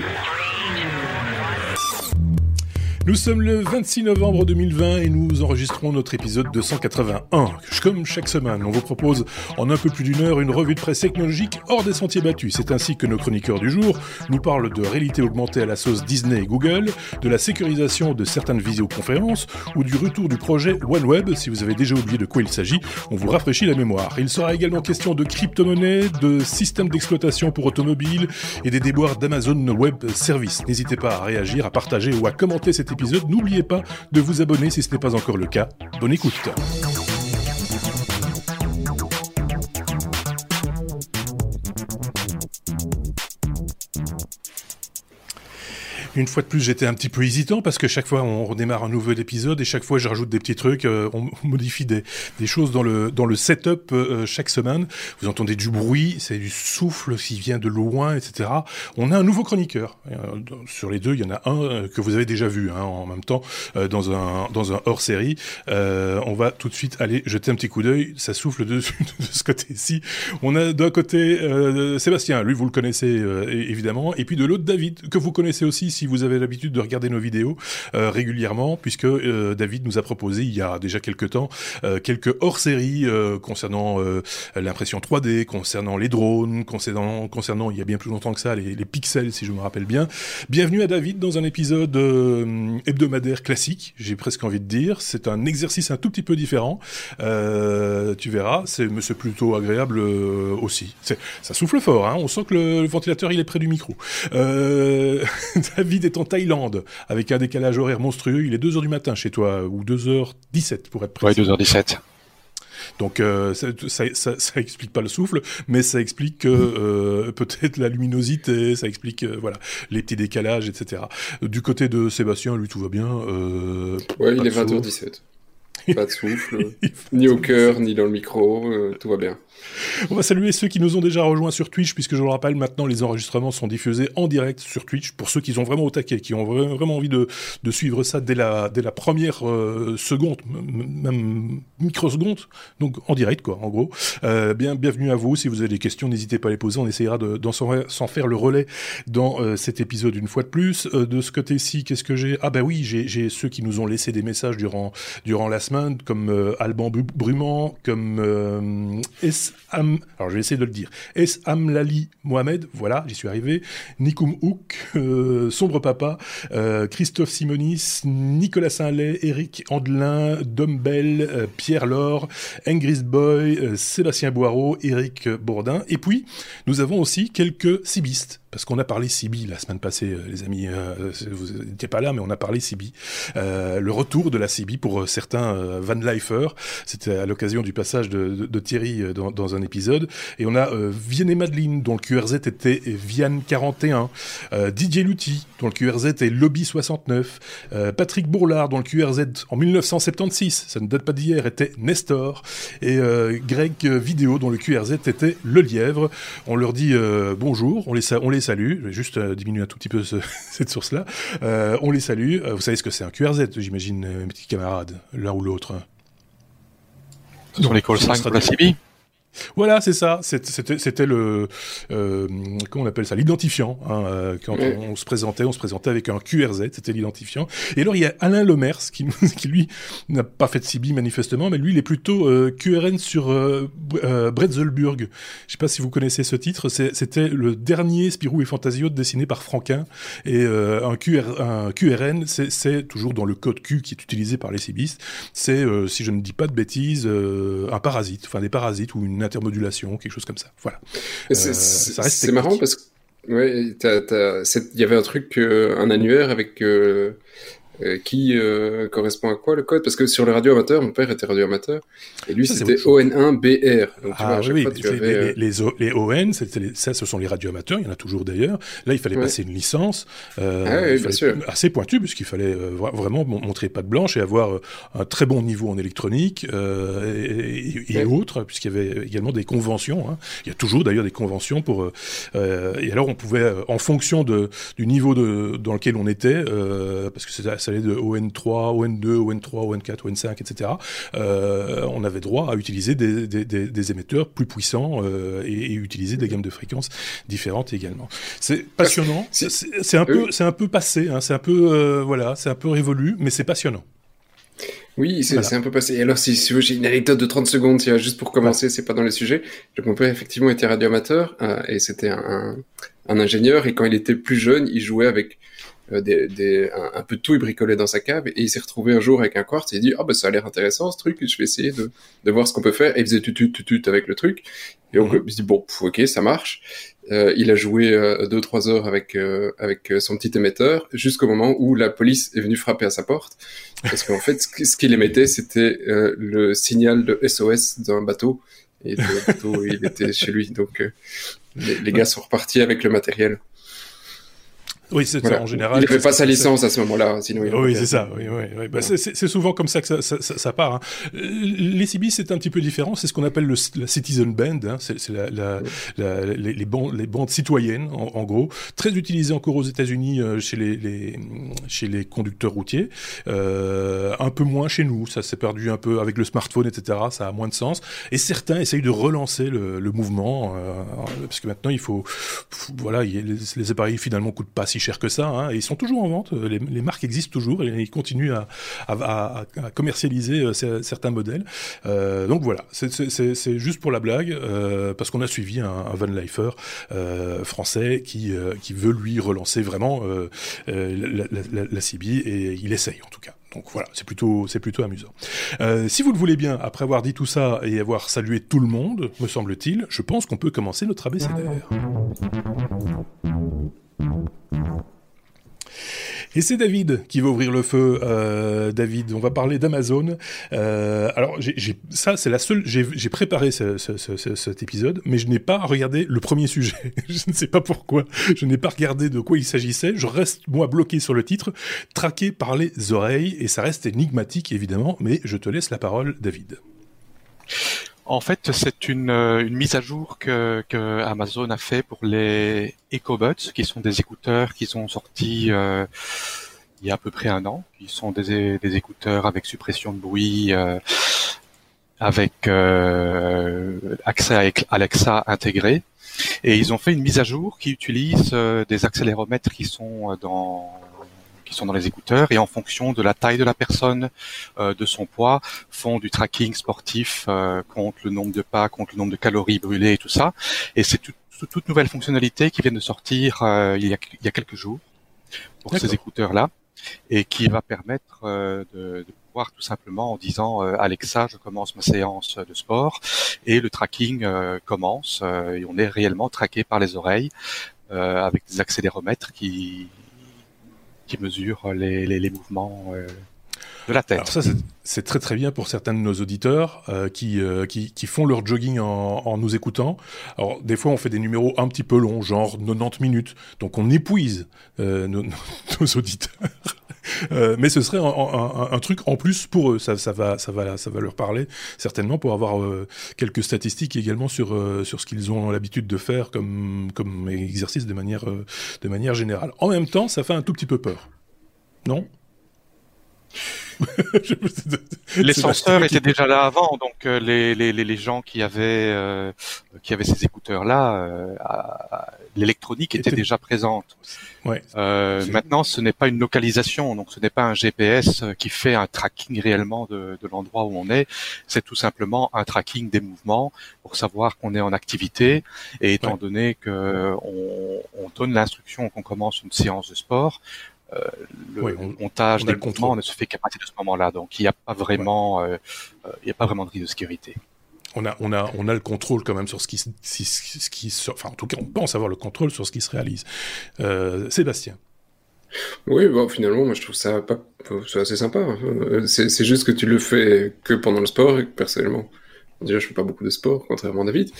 Yeah. Nous sommes le 26 novembre 2020 et nous enregistrons notre épisode 281. Comme chaque semaine, on vous propose en un peu plus d'une heure une revue de presse technologique hors des sentiers battus. C'est ainsi que nos chroniqueurs du jour nous parlent de réalité augmentée à la sauce Disney et Google, de la sécurisation de certaines visioconférences ou du retour du projet OneWeb. Si vous avez déjà oublié de quoi il s'agit, on vous rafraîchit la mémoire. Il sera également question de crypto-monnaie, de systèmes d'exploitation pour automobiles et des déboires d'Amazon Web Service. N'hésitez pas à réagir, à partager ou à commenter cette épisode, n'oubliez pas de vous abonner si ce n'est pas encore le cas. Bonne écoute. Une fois de plus, j'étais un petit peu hésitant parce que chaque fois on redémarre un nouvel épisode et chaque fois je rajoute des petits trucs, euh, on modifie des, choses dans le, dans le setup euh, chaque semaine. Vous entendez du bruit, c'est du souffle qui vient de loin, etc. On a un nouveau chroniqueur. Euh, sur les deux, il y en a un que vous avez déjà vu hein, en même temps dans un, dans un hors-série. on va tout de suite aller jeter un petit coup d'œil. Ça souffle de, de ce côté-ci. On a d'un côté Sébastien, lui vous le connaissez évidemment, et puis de l'autre David, que vous connaissez aussi si vous avez l'habitude de regarder nos vidéos euh, régulièrement, puisque euh, David nous a proposé il y a déjà quelques temps euh, quelques hors-séries concernant l'impression 3D, concernant les drones, concernant, concernant il y a bien plus longtemps que ça les, les pixels si je me rappelle bien. Bienvenue à David dans un épisode hebdomadaire classique, j'ai presque envie de dire. C'est un exercice un tout petit peu différent. tu verras, c'est plutôt agréable aussi. Ça souffle fort, hein on sent que le, le, ventilateur il est près du micro. David David est en Thaïlande avec un décalage horaire monstrueux. Il est 2h du matin chez toi, ou 2h17 pour être précis. Oui, 2h17. Donc euh, ça, ça, ça, ça, explique pas le souffle, mais ça explique que euh, peut-être la luminosité, ça explique euh, voilà les petits décalages, etc. Du côté de Sébastien, lui tout va bien. Euh, ouais, il est 20h17. Pas de souffle, ni au cœur, ni dans le micro, euh, tout va bien. On va saluer ceux qui nous ont déjà rejoints sur Twitch, puisque je vous le rappelle, maintenant les enregistrements sont diffusés en direct sur Twitch pour ceux qui sont vraiment au taquet, qui ont vraiment envie de, de suivre ça dès la, dès la première euh, seconde, même microseconde, donc en direct quoi, en gros. Euh, bien, bienvenue à vous. Si vous avez des questions, n'hésitez pas à les poser. On essayera d'en s'en faire le relais dans cet épisode une fois de plus. De ce côté-ci, qu'est-ce que j'ai? Ah ben oui, j'ai ceux qui nous ont laissé des messages durant durant la semaine, comme euh, Alban Brumant, comme euh, S. Am, alors je vais essayer de le dire, S. Amlali Mohamed, voilà, j'y suis arrivé, Nikoum Houk, euh, Sombre Papa, Christophe Simonis, Nicolas Saint-Lay, Eric Andelin, Dom Bell, Pierre Laure, Engris Boy, Sébastien Boireau, Eric Bourdin, et puis nous avons aussi quelques cibistes parce qu'on a parlé Sibi la semaine passée, euh, les amis. Euh, vous n'étiez pas là, mais on a parlé Sibi. Euh, le retour de la Sibi pour certains euh, Van Leifer. C'était à l'occasion du passage de, Thierry dans, un épisode. Et on a euh, Vienne et Madeline, dont le QRZ était Vienne 41. Didier Lutti, dont le QRZ est Lobby 69. Patrick Bourlard, dont le QRZ en 1976, ça ne date pas d'hier, était Nestor. Et Greg Vidéo, dont le QRZ était Le Lièvre. On leur dit bonjour, on les salue. Je vais juste euh, diminuer un tout petit peu ce, cette source-là. Euh, on les salue. Euh, vous savez ce que c'est un QRZ, j'imagine, mes petits camarades, l'un ou l'autre. Sur les call 5 de la CB voilà, c'est ça. C'était le euh, comment on appelle ça, l'identifiant. Hein, euh, quand oui. on, on, se présentait, on se présentait avec un QRZ, c'était l'identifiant. Et alors il y a Alain Lomers qui, qui lui n'a pas fait de CB manifestement, mais lui il est plutôt euh, QRN sur euh, Bretzelburg. Je sais pas si vous connaissez ce titre. C'était le dernier Spirou et Fantasio dessiné par Franquin. Et euh, un, QR, un QRN, c'est toujours dans le code Q qui est utilisé par les CBistes. C'est, si je ne dis pas de bêtises, un parasite, enfin des parasites ou une intermodulation, quelque chose comme ça. Voilà. Euh, c'est marrant parce que ouais, il y avait un truc, euh, un annuaire avec euh, euh, qui euh, correspond à quoi le code? Parce que sur le radio amateur, mon père était radio amateur, et lui c'était ON1BR. Donc, ah vois, oui, fois, les, euh... les, les, ON, les, ça ce sont les radio amateurs, il y en a toujours d'ailleurs. Là, il fallait ouais. passer une licence euh, ah, oui, bien sûr. assez pointue, puisqu'il fallait euh, vraiment montrer patte blanche et avoir un très bon niveau en électronique et, et, ouais. autres, puisqu'il y avait également des conventions. Hein. Il y a toujours d'ailleurs des conventions pour. et alors, on pouvait, en fonction de, du niveau de, dans lequel on était, parce que c'est de ON3, ON2, ON3, ON4, ON5, etc., on avait droit à utiliser des, des, des, émetteurs plus puissants et, utiliser des gammes de fréquences différentes également. C'est passionnant. C'est un peu, un peu passé. Hein, c'est un peu, voilà, c'est un peu révolu, mais c'est passionnant. Oui, c'est un peu passé. Et alors, si, si j'ai une anecdote de 30 secondes, juste pour commencer, c'est pas dans le sujet. mon père, effectivement, était radioamateur, euh, et c'était un, un, ingénieur, et quand il était plus jeune, il jouait avec euh, des, des, un, peu de tout, il bricolait dans sa cave, et il s'est retrouvé un jour avec un quartz, et il dit, ah, oh, bah, ça a l'air intéressant, ce truc, je vais essayer de, de voir ce qu'on peut faire, et il faisait tutut, tutut avec le truc. Et donc, il se dit, bon, ok, ça marche. Euh, il a joué euh, deux trois heures avec euh, avec son petit émetteur jusqu'au moment où la police est venue frapper à sa porte parce qu'en fait ce qu'il émettait c'était le signal de SOS d'un bateau et le bateau il était chez lui donc les, gars sont repartis avec le matériel. Oui, c'est ça, en général. Il n'avait pas sa licence à ce moment-là, sinon. oui, c'est ça. Oui, oui, oui. Bah, c'est souvent comme ça que ça, ça, ça, part. Hein. Les CB, c'est un petit peu différent. C'est ce qu'on appelle le, la citizen band. Hein. C'est la, la, la, les, les, bandes, les bandes citoyennes, en, en, gros, très utilisées encore aux États-Unis euh, chez les, les, chez les conducteurs routiers. Euh, un peu moins chez nous. Ça s'est perdu un peu avec le smartphone, etc. Ça a moins de sens. Et certains essayent de relancer le, le mouvement, euh, parce que maintenant il faut, voilà, les, les appareils finalement coûtent pas si cher que ça. Hein, ils sont toujours en vente. Les, marques existent toujours et ils continuent à, commercialiser euh, certains modèles. Euh, donc voilà, c'est juste pour la blague euh, parce qu'on a suivi un, Van Leifer euh, français qui euh, qui veut lui relancer vraiment euh, la, la, et il essaye en tout cas. Donc voilà, c'est plutôt, c'est plutôt amusant. Euh, si vous le voulez bien, après avoir dit tout ça et avoir salué tout le monde, me semble-t-il, je pense qu'on peut commencer notre abécédaire. Et c'est David qui va ouvrir le feu. Euh, David, on va parler d'Amazon. Euh, alors, ça, c'est la seule. J'ai, préparé ce, ce, ce, cet épisode, mais je n'ai pas regardé le premier sujet. je ne sais pas pourquoi. Je n'ai pas regardé de quoi il s'agissait. Je reste moi bloqué sur le titre, traqué par les oreilles, et ça reste énigmatique évidemment. Mais je te laisse la parole, David. En fait, c'est une, euh, une, mise à jour que, que, Amazon a fait pour les EcoBuds, qui sont des écouteurs qui sont sortis euh, il y a à peu près un an, qui sont des, des écouteurs avec suppression de bruit, euh, avec euh, accès à Alexa intégré. Et ils ont fait une mise à jour qui utilise euh, des accéléromètres qui sont dans qui sont dans les écouteurs et en fonction de la taille de la personne, euh, de son poids, font du tracking sportif, euh, compte le nombre de pas, compte le nombre de calories brûlées et tout ça. Et c'est toute toute nouvelle fonctionnalité qui vient de sortir euh, il, y a, il y a quelques jours pour ces écouteurs-là et qui va permettre euh, de, de, pouvoir tout simplement en disant euh, Alexa, je commence ma séance de sport et le tracking commence et on est réellement traqué par les oreilles avec des accéléromètres qui qui mesure les, les, les mouvements euh, de la tête. Alors ça, c'est très très bien pour certains de nos auditeurs euh, qui, euh, qui, qui, font leur jogging en, nous écoutant. Alors des fois, on fait des numéros un petit peu longs, genre 90 minutes. Donc on épuise euh, nos, auditeurs. Mais ce serait un, truc en plus pour eux. Ça, ça, va, ça, va, ça va leur parler certainement pour avoir quelques statistiques également sur, sur ce qu'ils ont l'habitude de faire comme, comme exercice de manière, de manière générale. En même temps, ça fait un tout petit peu peur. Non? les senseurs étaient déjà là avant, donc euh, les, les, les, gens qui avaient euh, qui avaient ces écouteurs là, euh, l'électronique était, déjà présente. Ouais. maintenant, ce n'est pas une localisation, donc ce n'est pas un GPS qui fait un tracking réellement de, de l'endroit où on est. C'est tout simplement un tracking des mouvements pour savoir qu'on est en activité. Et étant donné que on, on donne l'instruction qu'on commence une séance de sport, euh, le montage des comptements ne se fait qu'à partir de ce moment-là. Donc il n'y a pas vraiment, euh, euh, il n'y a pas vraiment de risque de sécurité. On a, on, a, on a le contrôle quand même sur ce qui, ce qui, enfin en tout cas on pense avoir le contrôle sur ce qui se réalise. Sébastien. Oui, bon, finalement, moi je trouve ça pas, c'est assez sympa. C'est juste que tu le fais que pendant le sport et que personnellement, déjà je fais pas beaucoup de sport, contrairement à David.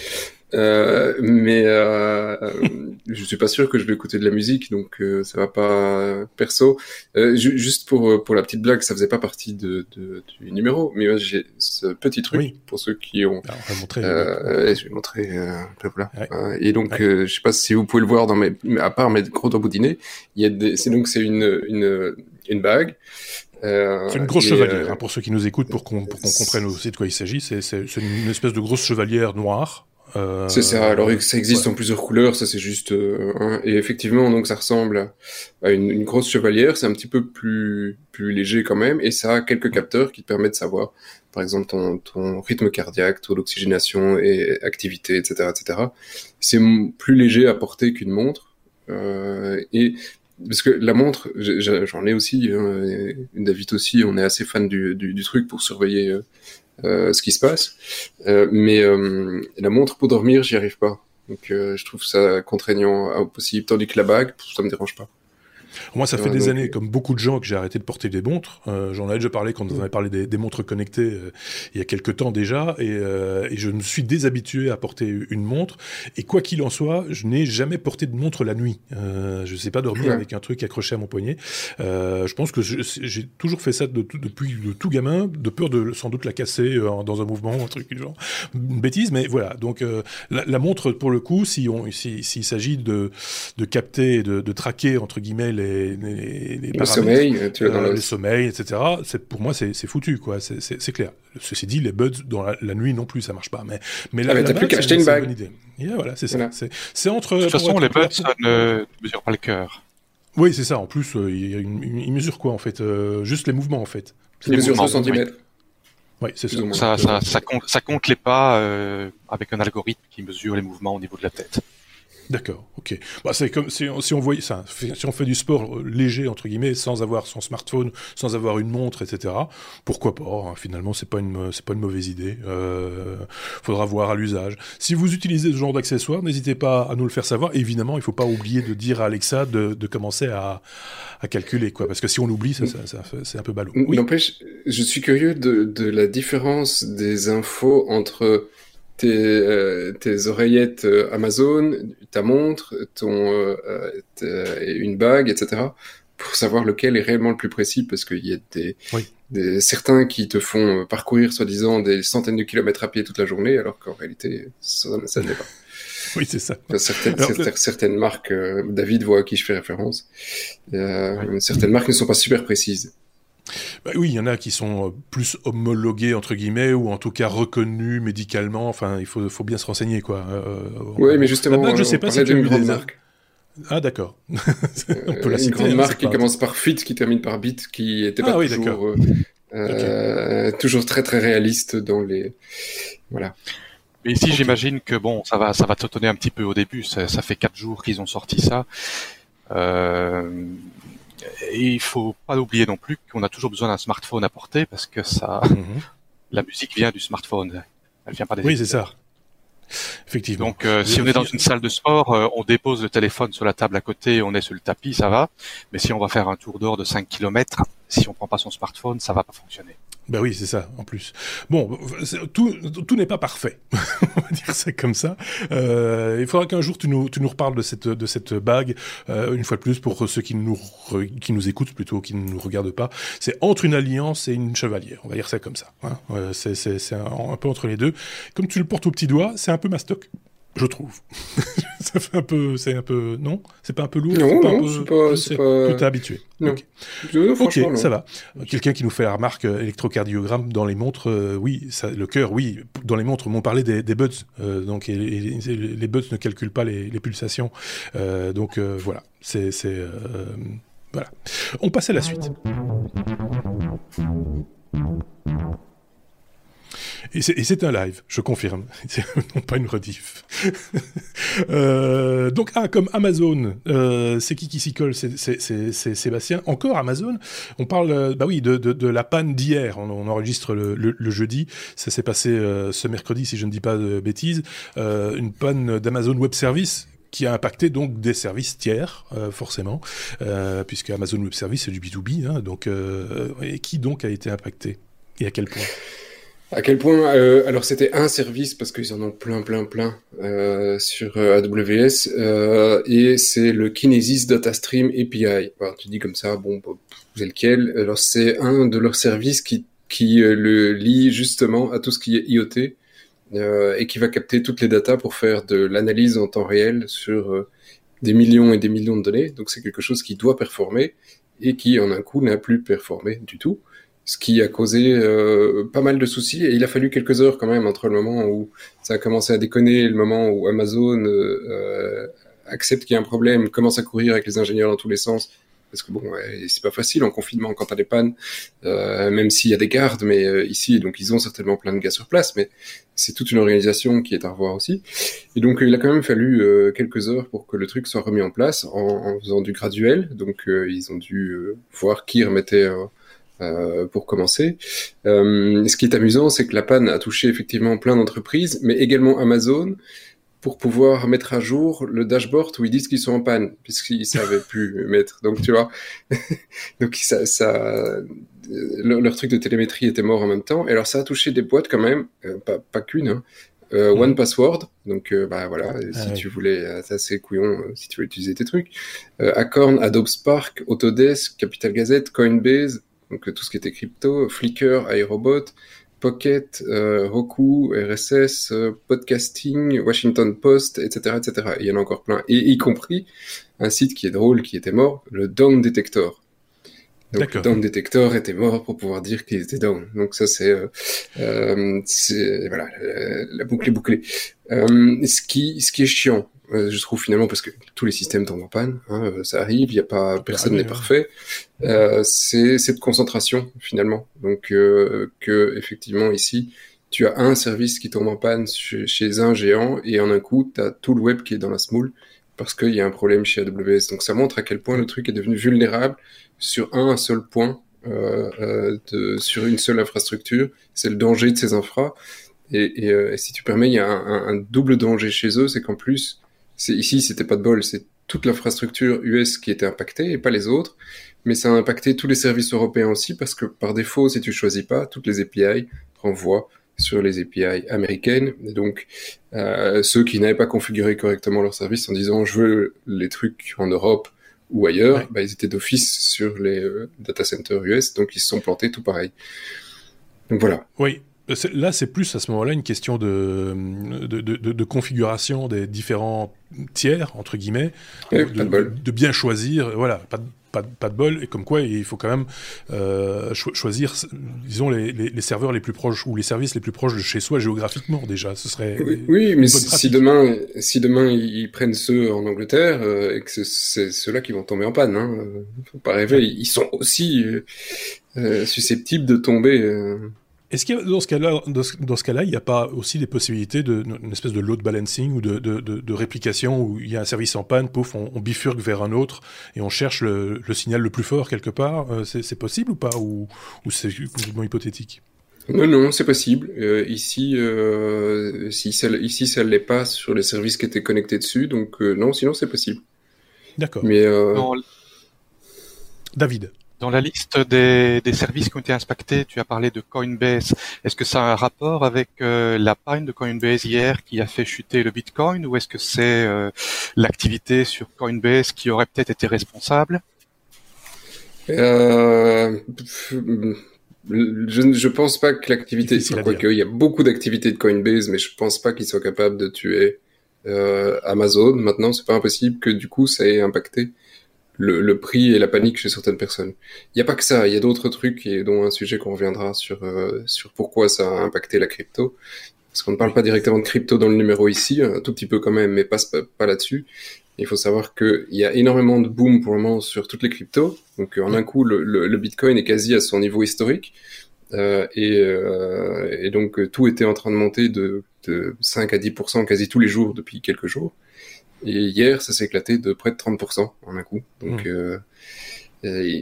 Euh, mais euh, je suis pas sûr que je vais écouter de la musique, donc euh, ça va pas perso. Euh, juste pour pour la petite blague, ça faisait pas partie de, de du numéro, mais j'ai ce petit truc pour ceux qui ont. Alors, on va montrer. Euh, je vais montrer. voilà. Ouais. et donc, je sais pas si vous pouvez le voir dans mes, à part mes gros boudinés, il y a des. C'est donc c'est une une une bague. C'est une grosse chevalière, hein, pour ceux qui nous écoutent, pour qu'on comprenne aussi de quoi il s'agit. C'est une espèce de grosse chevalière noire euh, c'est ça. Alors ça existe en plusieurs couleurs, ça c'est juste. Euh, et effectivement, donc ça ressemble à une, une grosse chevalière. C'est un petit peu plus plus léger quand même, et ça a quelques capteurs qui te permettent de savoir, par exemple ton, ton rythme cardiaque, taux d'oxygénation et activité, etc., etc. C'est plus léger à porter qu'une montre. Euh, et parce que la montre, j'en ai aussi, hein, David aussi, on est assez fan du, truc pour surveiller euh, euh, ce qui se passe. Euh, mais la montre pour dormir, j'y arrive pas. Donc je trouve ça contraignant au possible, tandis que la bague, ça me dérange pas. Moi, ça fait des années, euh, comme beaucoup de gens, que j'ai arrêté de porter des montres. Euh, J'en avais déjà parlé quand on mm. avait parlé des, des montres connectées euh, il y a quelques temps déjà, et, euh, et, je me suis déshabitué à porter une montre. Et quoi qu'il en soit, je n'ai jamais porté de montre la nuit. Je ne sais pas dormir avec un truc accroché à mon poignet. je pense que j'ai toujours fait ça de, depuis de tout gamin, de peur de sans doute la casser dans un mouvement, un truc genre, une bêtise. Mais voilà. Donc la, la, montre, pour le coup, si on, s'il s'agit de, de capter, de, de traquer entre guillemets les, les, le sommeil, tu dans euh, le sommeil, etc. C'est pour moi c'est foutu quoi, c'est clair. Ceci dit, les buds dans la, nuit non plus ça marche pas, mais mais là, ah, t'as plus qu'à acheter une bague. voilà, c'est ça. C'est entre. De toute façon, les buds ne mesurent pas le cœur. Oui, c'est ça. En plus, euh, ils mesurent quoi en fait euh, Juste les mouvements en fait. Ils mesurent 2 cm. Oui, c'est ça. Ça, ça, ça, compte, ça compte les pas avec un algorithme qui mesure les mouvements au niveau de la tête. D'accord, ok. Bah, c'est comme si on, si on voyait ça, si on fait du sport euh, léger entre guillemets, sans avoir son smartphone, sans avoir une montre, etc. Pourquoi pas hein, Finalement, c'est pas une c'est pas une mauvaise idée. Euh, faudra voir à l'usage. Si vous utilisez ce genre d'accessoires, n'hésitez pas à nous le faire savoir. évidemment, il faut pas oublier de dire à Alexa de, de commencer à, à calculer quoi, parce que si on oublie, ça, ça, ça c'est un peu ballot. Oui. N'empêche, je suis curieux de, de la différence des infos entre tes, euh, tes oreillettes euh, Amazon, ta montre, ton, euh, une bague, etc. pour savoir lequel est réellement le plus précis parce qu'il y a des, des, certains qui te font parcourir soi-disant des centaines de kilomètres à pied toute la journée alors qu'en réalité ça, ça ne l'est pas. Oui, c'est ça. Certaines, certaines, marques, David voit à qui je fais référence, certaines marques ne sont pas super précises. Bah oui, il y en a qui sont euh, plus homologués entre guillemets ou en tout cas reconnus médicalement. Enfin, il faut, faut bien se renseigner quoi. Euh, euh, oui, mais justement, je sais pas si tu une grande marque. Ah d'accord. on peut la citer, une grande marque qui commence par Fit, qui termine par Bit, qui était pas ah toujours, toujours très très réaliste dans les voilà. Mais ici, j'imagine que bon, ça va, ça va tonner un petit peu au début. Ça, ça fait quatre jours qu'ils ont sorti ça. Euh, et il faut pas oublier non plus qu'on a toujours besoin d'un smartphone à porter parce que ça, mhm. la musique vient du smartphone. Elle vient pas des. Oui, c'est ça. Effectivement. Donc, euh, si on est dans une salle de sport, euh, on dépose le téléphone sur la table à côté, on est sur le tapis, ça va. Mais si on va faire un tour d'or de 5 km, si on prend pas son smartphone, ça va pas fonctionner. Ben oui, c'est ça, en plus. Bon, tout, n'est pas parfait, on va dire ça comme ça. Euh, il faudra qu'un jour tu nous, tu nous reparles de cette, de cette bague, euh, une fois de plus, pour ceux qui nous, qui nous écoutent plutôt, qui ne nous regardent pas. C'est entre une alliance et une chevalière, on va dire ça comme ça. Hein. Euh, c'est un, un, peu entre les deux. Comme tu le portes au petit doigt, c'est un peu mastoc je trouve. ça fait un peu, c'est un peu, non? C'est pas un peu lourd? Non, non, c'est pas, c'est pas. Tu habitué. Non. Ok, ça va. Quelqu'un qui nous fait la remarque euh, électrocardiogramme dans les montres, euh, oui, ça, le cœur, oui. Dans les montres, on parlait des, des buds, euh, donc les buds ne calculent pas les, les pulsations, donc voilà, c'est, c'est, voilà. On passe à la suite. Et c'est un live, je confirme, non pas une rediff. euh, donc, ah, comme Amazon, euh, c'est qui qui s'y colle? C'est Sébastien. Encore Amazon? On parle, euh, bah oui, de, de, de la panne d'hier. On, enregistre le, le, le jeudi. Ça s'est passé euh, ce mercredi, si je ne dis pas de bêtises. Euh, une panne d'Amazon Web Service qui a impacté donc des services tiers, euh, forcément, euh, puisque Amazon Web Service c'est du B2B, hein, donc, euh, et qui donc a été impacté? Et à quel point? À quel point euh, Alors c'était un service parce qu'ils en ont plein, plein, plein euh, sur euh, AWS euh, et c'est le Kinesis Data Stream API. Alors, tu dis comme ça, bon, vous êtes lequel? Alors c'est un de leurs services qui qui euh, le lie justement à tout ce qui est IoT et qui va capter toutes les datas pour faire de l'analyse en temps réel sur des millions et des millions de données, donc c'est quelque chose qui doit performer et qui en un coup n'a plus performé du tout, ce qui a causé euh, pas mal de soucis et il a fallu quelques heures quand même entre le moment où ça a commencé à déconner et le moment où Amazon euh, accepte qu'il y a un problème, commence à courir avec les ingénieurs dans tous les sens parce que bon, c'est pas facile en confinement quand t'as des pannes, euh, même s'il y a des gardes, mais euh, ici, donc ils ont certainement plein de gars sur place, mais c'est toute une organisation qui est à revoir aussi. Et donc il a quand même fallu euh, quelques heures pour que le truc soit remis en place en, en faisant du graduel. Donc ils ont dû voir qui remettait. Pour commencer. ce qui est amusant, c'est que la panne a touché effectivement plein d'entreprises, mais également Amazon, pour pouvoir mettre à jour le dashboard où ils disent qu'ils sont en panne, puisqu'ils savaient plus mettre. Donc, tu vois, donc ça, ça leur, truc de télémétrie était mort en même temps. Et alors, ça a touché des boîtes quand même, euh, pas, pas qu'une, hein. euh, One Password, donc euh, bah voilà, ah si tu voulais, ça c'est couillon, si tu veux utiliser tes trucs. Acorn, Adobe Spark, Autodesk, Capital Gazette, Coinbase, donc tout ce qui était crypto, Flickr, iRobot, Pocket, euh, Roku, RSS, euh, podcasting, Washington Post, etc., etc. il y en a encore plein, et y compris un site qui est drôle, qui était mort, le Down Detector. Donc le Down Detector était mort pour pouvoir dire qu'il était down. Donc ça c'est, euh, euh voilà, la boucle est bouclée. ce qui, ce qui est chiant, euh, je trouve finalement parce que tous les systèmes tombent en panne, hein, euh, ça arrive, il y a pas personne n'est parfait. Euh, c'est cette concentration finalement, donc euh, que effectivement ici tu as un service qui tombe en panne chez, un géant et en un coup tu as tout le web qui est dans la smoule parce qu'il y a un problème chez AWS. Donc ça montre à quel point le truc est devenu vulnérable sur un seul point, euh, de, sur une seule infrastructure. C'est le danger de ces infras. Et, et, si tu permets, il y a un, un double danger chez eux, c'est qu'en plus, ici, c'était pas de bol, c'est toute l'infrastructure US qui était impactée et pas les autres. Mais ça a impacté tous les services européens aussi parce que par défaut, si tu choisis pas, toutes les API renvoient sur les API américaines. Et donc, euh, ceux qui n'avaient pas configuré correctement leur service en disant je veux les trucs en Europe ou ailleurs, bah, ils étaient d'office sur les euh, data centers US, donc ils se sont plantés tout pareil. Donc voilà. Oui, Là, c'est plus à ce moment-là une question de, de, de, de, configuration des différents tiers, entre guillemets, de, bien choisir. Voilà, pas pas, pas de bol, et comme quoi il faut quand même euh, choisir, disons, les, les, les, serveurs les plus proches ou les services les plus proches de chez soi géographiquement déjà. Ce serait. Oui, mais si, demain, si demain ils prennent ceux en Angleterre euh, et que c'est ceux-là qui vont tomber en panne, hein, faut pas rêver, ils sont aussi euh, susceptibles de tomber. Est-ce que dans ce cas-là, dans ce, cas-là, il n'y a pas aussi des possibilités d'une espèce de load balancing ou de, de, de, réplication où il y a un service en panne, pouf, on, bifurque vers un autre et on cherche le, le signal le plus fort quelque part euh, C'est possible ou pas Ou, ou c'est complètement hypothétique? Non, non, c'est possible. Euh, ici, euh, si ça, ici, ça ne l'est pas sur les services qui étaient connectés dessus, donc euh, non, sinon c'est possible. D'accord. Mais euh, David. Dans la liste des, des, services qui ont été inspectés, tu as parlé de Coinbase. Est-ce que ça a un rapport avec euh, la panne de Coinbase hier qui a fait chuter le Bitcoin ou est-ce que c'est euh, l'activité sur Coinbase qui aurait peut-être été responsable? Euh, je, je pense pas que l'activité, quoique il y a beaucoup d'activités de Coinbase, mais je pense pas qu'ils soient capables de tuer euh, Amazon. Maintenant, c'est pas impossible que du coup ça ait impacté le, le, prix et la panique chez certaines personnes. Il n'y a pas que ça, il y a d'autres trucs, et dont un sujet qu'on reviendra sur, euh, sur pourquoi ça a impacté la crypto. Parce qu'on ne parle pas directement de crypto dans le numéro ici, un tout petit peu quand même, mais pas, pas là-dessus. Il faut savoir qu'il y a énormément de boom pour le moment sur toutes les cryptos. Donc en un coup, le, le, Bitcoin est quasi à son niveau historique. Euh, et, euh, et, donc tout était en train de monter de, de 5 à 10% quasi tous les jours depuis quelques jours. Et hier, ça s'est éclaté de près de 30% en un coup. Donc, mmh. euh,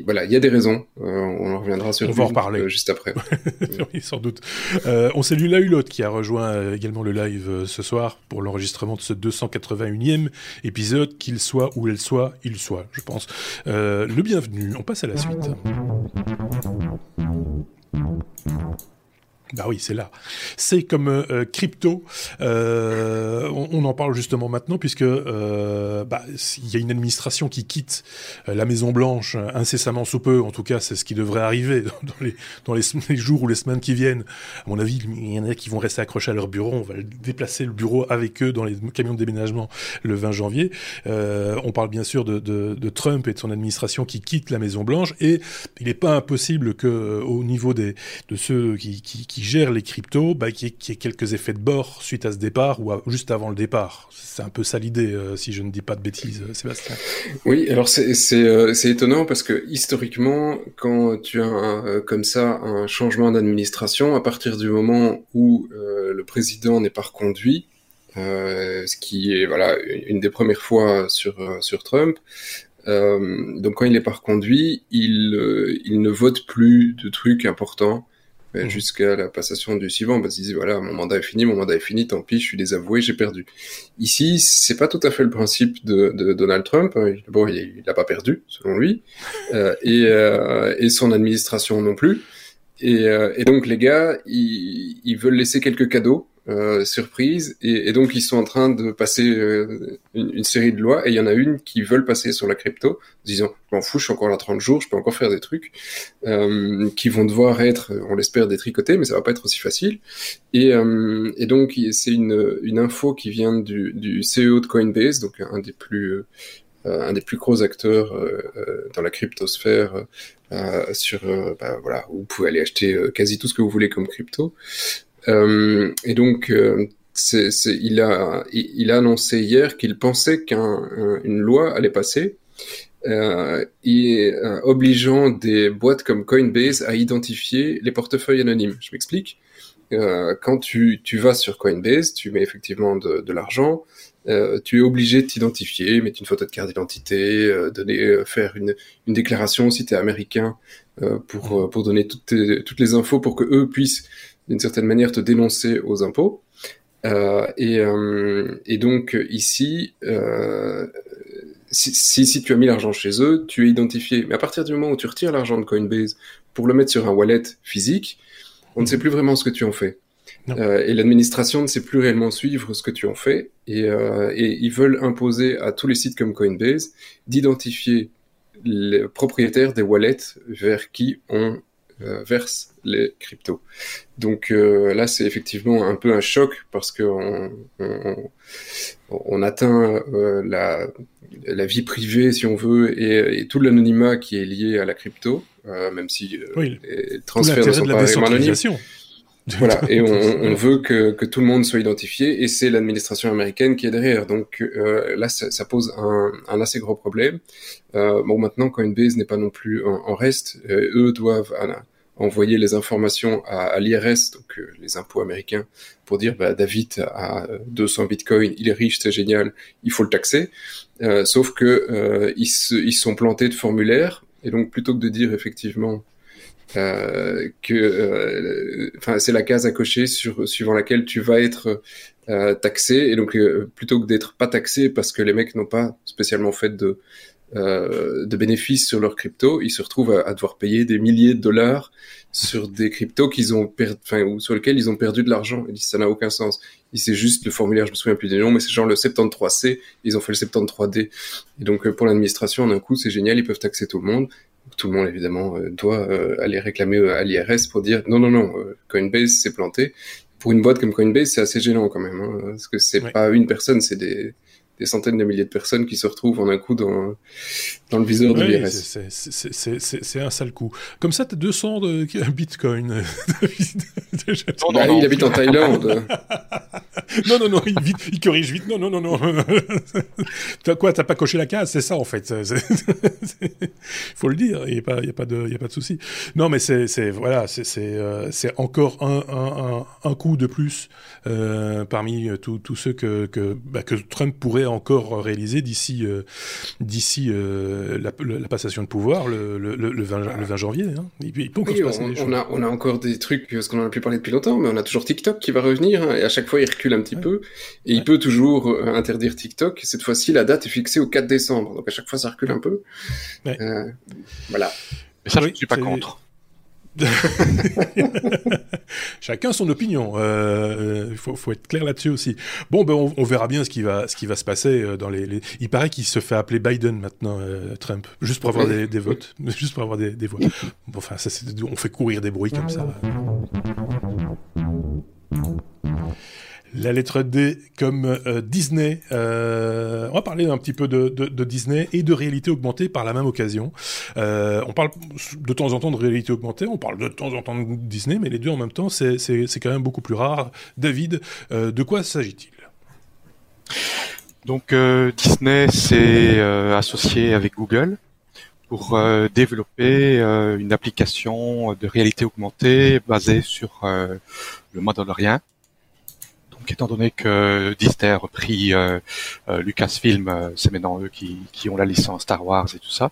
voilà, il y a des raisons. Euh, on en reviendra sur. On va en reparler euh, juste après. oui, sans doute. Euh, on salue là l'autre qui a rejoint euh, également le live euh, ce soir pour l'enregistrement de ce 281e épisode, qu'il soit où elle soit, il soit, je pense. le bienvenu. On passe à la suite. Bah oui, c'est là. C'est comme euh, crypto. Euh, on, en parle justement maintenant puisque euh, bah, il y a une administration qui quitte la Maison Blanche incessamment sous peu. En tout cas, c'est ce qui devrait arriver dans les jours ou les semaines qui viennent. À mon avis, il y en a qui vont rester accrochés à leur bureau. On va déplacer le bureau avec eux dans les camions de déménagement le 20 janvier. on parle bien sûr de, Trump et de son administration qui quitte la Maison Blanche et il n'est pas impossible que au niveau des de ceux qui gère les cryptos, bah, qu'il y, ait quelques effets de bord suite à ce départ ou juste avant le départ. C'est un peu ça l'idée, euh, si je ne dis pas de bêtises, euh, Sébastien. Oui, alors euh, c'est étonnant parce que historiquement, quand tu as comme ça un changement d'administration, à partir du moment où le président n'est pas reconduit, ce qui est voilà une des premières fois sur sur Trump. donc quand il n'est pas reconduit, il il ne vote plus de trucs importants Mmh. jusqu'à la passation du suivant, parce qu'il disait voilà, mon mandat est fini, mon mandat est fini, tant pis, je suis désavoué, j'ai perdu. Ici, c'est pas tout à fait le principe de, de Donald Trump. Hein. Bon, il n'a pas perdu, selon lui, euh, et, euh, et son administration non plus. Et, euh, et donc les gars, ils, ils veulent laisser quelques cadeaux euh, surprise. Et, et, donc, ils sont en train de passer euh, une, une, série de lois. Et il y en a une qui veulent passer sur la crypto, disant, je m'en fous, je suis encore là 30 jours, je peux encore faire des trucs, euh, qui vont devoir être, on l'espère, détricotés, mais ça va pas être aussi facile. Et, euh, et donc, c'est une, une info qui vient du, du CEO de Coinbase, donc un des plus... un des plus gros acteurs dans la cryptosphère sur bah, voilà où vous pouvez aller acheter quasi tout ce que vous voulez comme crypto euh, et donc, euh, il, a, il, a annoncé hier qu'il pensait qu'une loi allait passer euh, euh, obligeant des boîtes comme Coinbase à identifier les portefeuilles anonymes. Je m'explique. Euh, quand tu, tu vas sur Coinbase, tu mets effectivement de, l'argent, euh, tu es obligé de t'identifier, mettre une photo de carte d'identité, euh, donner, faire une, une déclaration si tu es américain pour, pour donner toutes, toutes les infos pour que eux puissent d'une certaine manière te dénoncer aux impôts. Euh, et, euh, et, donc ici, euh, si, si, tu as mis l'argent chez eux, tu es identifié. Mais à partir du moment où tu retires l'argent de Coinbase pour le mettre sur un wallet physique, on ne sait plus vraiment ce que tu en fais. Euh, et l'administration ne sait plus réellement suivre ce que tu en fais. Et, euh, et ils veulent imposer à tous les sites comme Coinbase d'identifier les propriétaires des wallets vers qui on verse les cryptos. Donc euh, là, c'est effectivement un peu un choc parce que on, on, on atteint euh, la, la, vie privée, si on veut, et, et tout l'anonymat qui est lié à la crypto, même si les transferts ne sont pas anonymes. Voilà, et on, on veut que, que, tout le monde soit identifié, et c'est l'administration américaine qui est derrière. Donc euh, là, ça, ça, pose un, un, assez gros problème. Euh, bon, maintenant, Coinbase n'est pas non plus en, en reste. Euh, eux doivent envoyer les informations à, à l'IRS, donc euh, les impôts américains, pour dire bah, David a 200 bitcoins, il est riche, c'est génial, il faut le taxer. Euh, sauf que euh, ils se ils sont plantés de formulaire, et donc plutôt que de dire effectivement euh, que euh, enfin c'est la case à cocher sur suivant laquelle tu vas être euh, taxé et donc plutôt que d'être pas taxé parce que les mecs n'ont pas spécialement fait de de bénéfices sur leurs crypto, ils se retrouvent à, à, devoir payer des milliers de dollars sur des cryptos qu'ils ont perdu, enfin ou sur lesquels ils ont perdu de l'argent. Ils disent ça n'a aucun sens. C'est juste le formulaire, je me souviens plus des noms, mais c'est genre le 73C, ils ont fait le 73D. Et donc pour l'administration, d'un coup, c'est génial, ils peuvent taxer tout le monde tout le monde évidemment euh, doit euh, aller réclamer euh, à l'IRS pour dire non non non Coinbase s'est planté. Pour une boîte comme Coinbase, c'est assez gênant quand même, hein, parce que c'est pas une personne, c'est des des centaines de milliers de personnes qui se retrouvent en un coup dans, dans le viseur de l'IRS. C'est un sale coup. Comme ça, tu as 200 de bitcoin. non, bah, il habite en Thaïlande. non, non, non, il, vite, il corrige vite. Non, non, non, non. as quoi T'as pas coché la case? C'est ça, en fait. Il faut le dire. Il n'y a, pas, y a, pas de, y a pas de souci. Non, mais c'est voilà, c'est euh, encore un, un, un, coup de plus euh, parmi tous ceux que, que, bah, que Trump pourrait encore réalisé d'ici euh, d'ici euh, la, la, passation de pouvoir le, le, le, 20, le 20, janvier. Hein. Il, peut encore oui, se passer on, des on, a, on a encore des trucs, parce qu'on en a plus parlé depuis longtemps, mais on a toujours TikTok qui va revenir, hein, et à chaque fois il recule un petit ouais. peu, et ouais. il peut toujours euh, interdire TikTok. Cette fois-ci, la date est fixée au 4 décembre, donc à chaque fois ça recule un peu. Ouais. Euh, voilà. Mais ça, je ne suis pas contre. Chacun son opinion. Il euh, faut, faut, être clair là-dessus aussi. Bon, ben on, verra bien ce qui va, ce qui va se passer euh, dans les. Il paraît qu'il se fait appeler Biden maintenant, euh, Trump, juste pour avoir des, des, votes, juste pour avoir des, des voix. Bon, enfin, ça, on fait courir des bruits comme ça. La lettre D comme euh, Disney. Euh, on va parler un petit peu de, Disney et de réalité augmentée par la même occasion. Euh, on parle de temps en temps de réalité augmentée, on parle de temps en temps de Disney, mais les deux en même temps, c'est quand même beaucoup plus rare. David, de quoi s'agit-il? Donc Disney s'est associé avec Google pour développer une application de réalité augmentée basée sur le Mandalorian étant donné que Disney a repris euh, euh, Lucasfilm, euh, c'est maintenant eux qui, qui, ont la licence Star Wars et tout ça.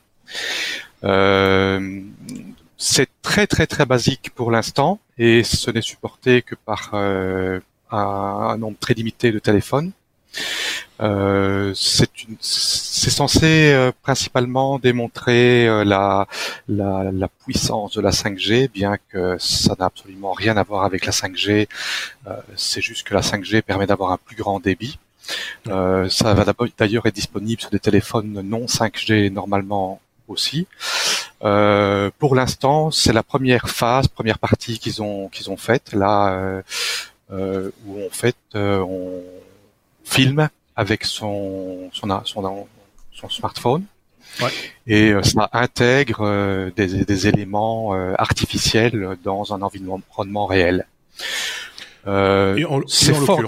c'est très très très basique pour l'instant et ce n'est supporté que par un, nombre très limité de téléphones. Euh, c'est censé euh, principalement démontrer euh, la, la, la, puissance de la 5G, bien que ça n'a absolument rien à voir avec la 5G. c'est juste que la 5G permet d'avoir un plus grand débit. ça va d'ailleurs être disponible sur des téléphones non 5G normalement aussi. pour l'instant, c'est la première phase, première partie qu'ils ont qu'ils ont faite là, où en fait on filme avec son son son, son smartphone. Ouais. Et euh, ça intègre euh, des, des, éléments euh, artificiels dans un environnement réel. c'est fort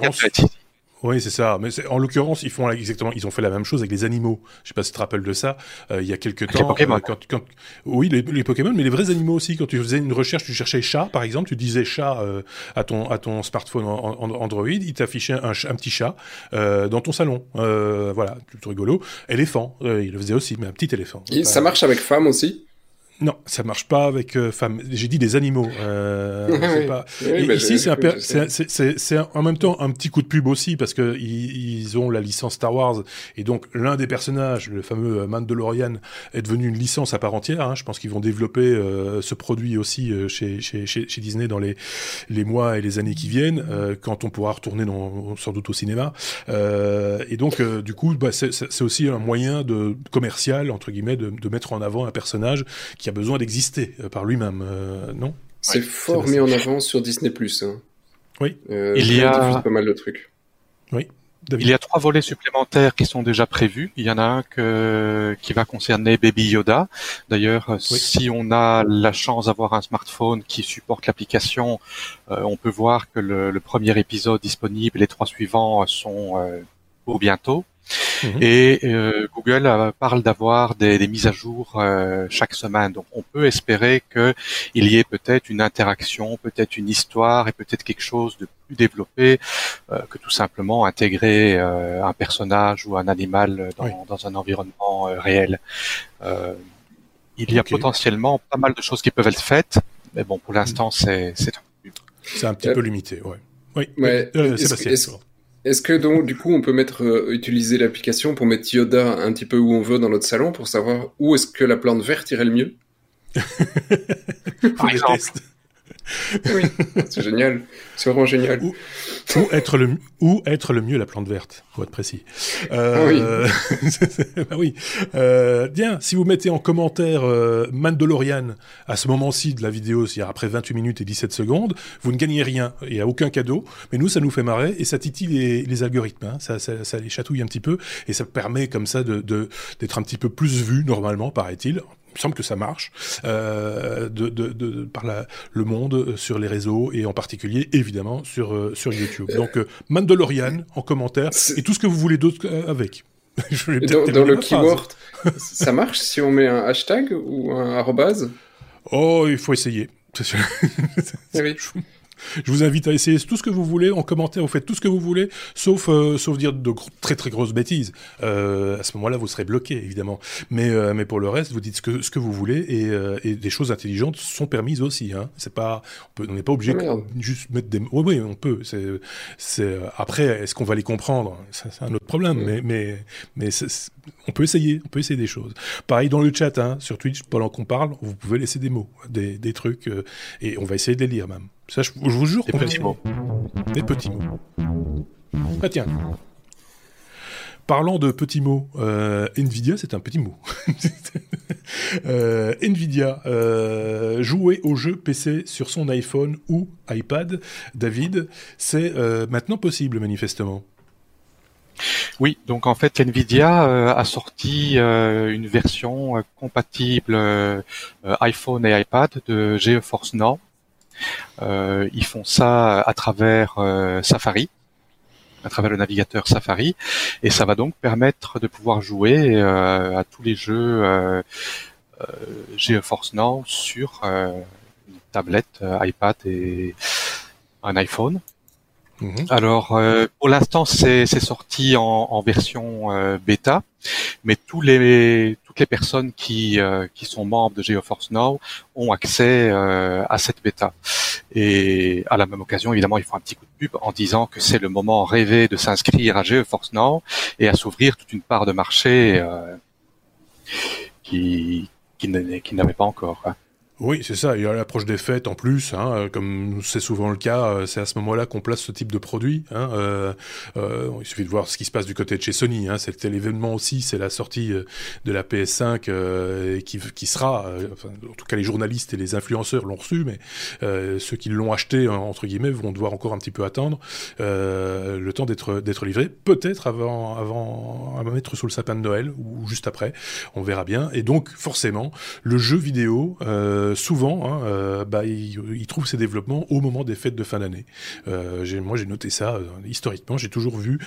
oui, c'est ça. Mais en l'occurrence, ils font exactement, ils ont fait la même chose avec les animaux. Je sais pas si tu te rappelles de ça. Euh, il y a quelques temps, les euh, quand, quand, oui, les, les, Pokémon, mais les vrais animaux aussi. Quand tu faisais une recherche, tu cherchais chat, par exemple, tu disais chat euh, à ton à ton smartphone Android, il t'affichait un, un, petit chat dans ton salon. voilà, tout rigolo. Éléphant, il le faisait aussi, mais un petit éléphant. Et ça marche avec femme aussi? Non, ça marche pas avec euh, femmes. J'ai dit des animaux. Euh, pas... ici, c'est en même temps un petit coup de pub aussi parce que ils, ils ont la licence Star Wars et donc l'un des personnages, le fameux Mandalorian, est devenu une licence à part entière. Hein. Je pense qu'ils vont développer euh, ce produit aussi euh, chez, chez, chez, chez, Disney dans les les mois et les années qui viennent, euh, quand on pourra retourner dans, sans doute au cinéma. et donc, du coup, bah, c'est aussi un moyen de commercial entre guillemets de, de mettre en avant un personnage qui a besoin d'exister euh, par lui-même, euh, non? C'est fort mis en avant sur Disney+. Hein. Oui. Euh, Il y a pas mal de trucs. Oui. Il y a trois volets supplémentaires qui sont déjà prévus. Il y en a un que, qui va concerner Baby Yoda. D'ailleurs, si on a la chance d'avoir un smartphone qui supporte l'application, on peut voir que le, premier épisode disponible, les trois suivants sont pour bientôt. Mhm. Et euh, Google euh, parle d'avoir des, des, mises à jour euh, chaque semaine. Donc on peut espérer qu'il y ait peut-être une interaction, peut-être une histoire et peut-être quelque chose de plus développé que tout simplement intégrer un personnage ou un animal dans, dans un environnement réel. il y a potentiellement pas mal de choses qui peuvent être faites, mais bon, pour l'instant, c'est c'est un petit peu limité, ouais. Oui. Ouais. Est-ce que donc du coup on peut mettre euh, utiliser l'application pour mettre Yoda un petit peu où on veut dans notre salon pour savoir où est-ce que la plante verte irait le mieux? Par exemple. Oui, c'est génial. C'est vraiment génial. Où, être le, où être le mieux la plante verte, pour être précis. Euh, ah oui. bah oui. Euh, bien, si vous mettez en commentaire euh, Mandalorian à ce moment-ci de la vidéo, c'est-à-dire après 28 minutes et 17 secondes, vous ne gagnez rien. Il n'y a aucun cadeau. Mais nous, ça nous fait marrer et ça titille les, les algorithmes. Hein. Ça, ça, ça, les chatouille un petit peu et ça permet comme ça de, d'être un petit peu plus vu normalement, paraît-il il semble que ça marche euh, de, de, de, par la, le monde euh, sur les réseaux et en particulier évidemment sur euh, sur YouTube. Donc Mandalorian en commentaire et tout ce que vous voulez d'autre avec. dans, dans le keyword, ça marche si on met un hashtag ou un arrobase? Oh, il faut essayer. Eh oui. Je vous invite à essayer tout ce que vous voulez en commentaire. Vous faites tout ce que vous voulez, sauf euh, sauf dire de très très grosses bêtises. Euh, à ce moment-là, vous serez bloqué évidemment. Mais euh, mais pour le reste, vous dites ce que ce que vous voulez et, et des choses intelligentes sont permises aussi. Hein. C'est pas on n'est pas obligé de juste mettre des. Oui oui, on peut. C'est c'est après est-ce qu'on va les comprendre? C'est un autre problème. Mais mais mais on peut essayer. On peut essayer des choses. Pareil dans le chat hein, sur Twitch pendant qu'on parle, vous pouvez laisser des mots, des des trucs et on va essayer de les lire même. Ça, je, vous jure. Des petits mots. Des petits mots. Ah tiens. Parlant de petits mots, euh, Nvidia, c'est un petit mot. euh, Nvidia, euh, jouer aux jeux PC sur son iPhone ou iPad, David, c'est maintenant possible manifestement. Oui, donc en fait Nvidia euh, a sorti euh, une version compatible iPhone et iPad de GeForce Now ils font ça à travers euh, Safari à travers le navigateur Safari et ça va donc permettre de pouvoir jouer euh, à tous les jeux euh, GeForce Now sur une tablette, iPad et un iPhone. Mhm. Alors, euh, pour l'instant, c'est sorti en, en version euh, bêta, mais tous les, toutes les personnes qui, euh, qui sont membres de GeoForce Now ont accès à cette bêta. Et à la même occasion, évidemment, ils font un petit coup de pub en disant que c'est le moment rêvé de s'inscrire à GeoForce Now et à s'ouvrir toute une part de marché qui, qui n'avait pas encore. Oui, c'est ça. Il y a l'approche des fêtes en plus, hein, euh, comme c'est souvent le cas. Euh, c'est à ce moment-là qu'on place ce type de produit. Hein, euh, euh, il suffit de voir ce qui se passe du côté de chez Sony. Hein, C'était l'événement aussi, c'est la sortie de la PS5 euh, qui, qui, sera, enfin, en tout cas les journalistes et les influenceurs l'ont reçu, mais ceux qui l'ont acheté entre guillemets vont devoir encore un petit peu attendre le temps d'être d'être livré, peut-être avant avant à mettre sous le sapin de Noël ou juste après. On verra bien. Et donc forcément, le jeu vidéo. Euh, souvent, hein, euh, bah, trouve ses développements au moment des fêtes de fin d'année. Euh, moi, j'ai noté ça historiquement. J'ai toujours vu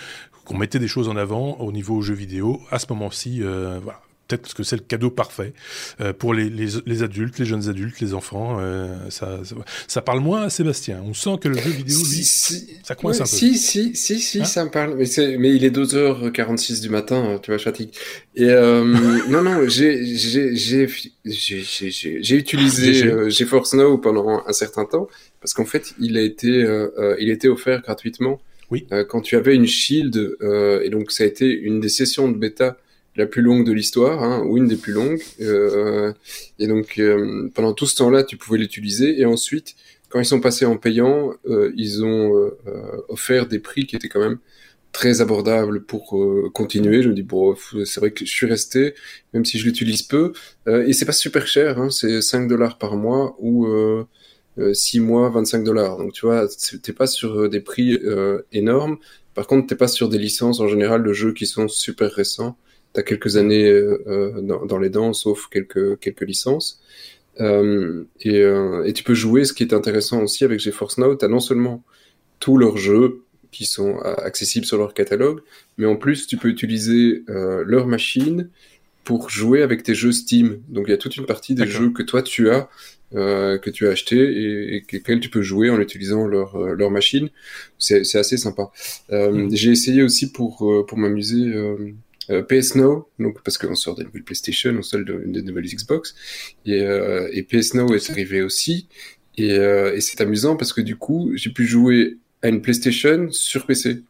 qu'on mettait des choses en avant au niveau jeux vidéo à ce moment-ci. voilà peut-être parce que c'est le cadeau parfait euh, pour les, les, les, adultes, les jeunes adultes, les enfants. Euh, ça, ça, parle moins à Sébastien. On sent que le jeu vidéo, lui, ça coince un peu. Si, si, si, si, hein ça me parle. Mais, mais il est 2h46 du matin, tu vois, je fatigue. Et euh, non, non, j'ai utilisé euh, GeForce Now pendant un certain temps parce qu'en fait, il a été, euh, il a été offert gratuitement. Oui. quand tu avais une Shield, et donc ça a été une des sessions de bêta la plus longue de l'histoire, hein, ou une des plus longues. Euh, et donc euh, pendant tout ce temps-là, tu pouvais l'utiliser. Et ensuite, quand ils sont passés en payant, euh, ils ont euh, offert des prix qui étaient quand même très abordables pour continuer. Je me dis bon, c'est vrai que je suis resté, même si je l'utilise peu. et c'est pas super cher, hein, c'est 5 dollars par mois ou 6 mois, 25 dollars. Donc tu vois, t'es pas sur des prix énormes. Par contre, t'es pas sur des licences en général de jeux qui sont super récents t'as quelques années euh, euh, dans, dans, les dents, sauf quelques quelques licences. Euh, et, euh, et, tu peux jouer. Ce qui est intéressant aussi avec GeForce Now, t'as non seulement tous leurs jeux qui sont accessibles sur leur catalogue, mais en plus tu peux utiliser leur machine pour jouer avec tes jeux Steam. Donc il y a toute une partie des jeux que toi tu as, euh, que tu as acheté et, et lesquels tu peux jouer en utilisant leur, leur machine. C'est assez sympa. Euh, mmh. J'ai essayé aussi pour, pour m'amuser euh, PS Now, donc parce qu'on sort des nouvelles PlayStation, on sort des nouvelles Xbox, et, euh, et PS Now est arrivé aussi, et, euh, et c'est amusant parce que du coup, j'ai pu jouer à une PlayStation sur PC.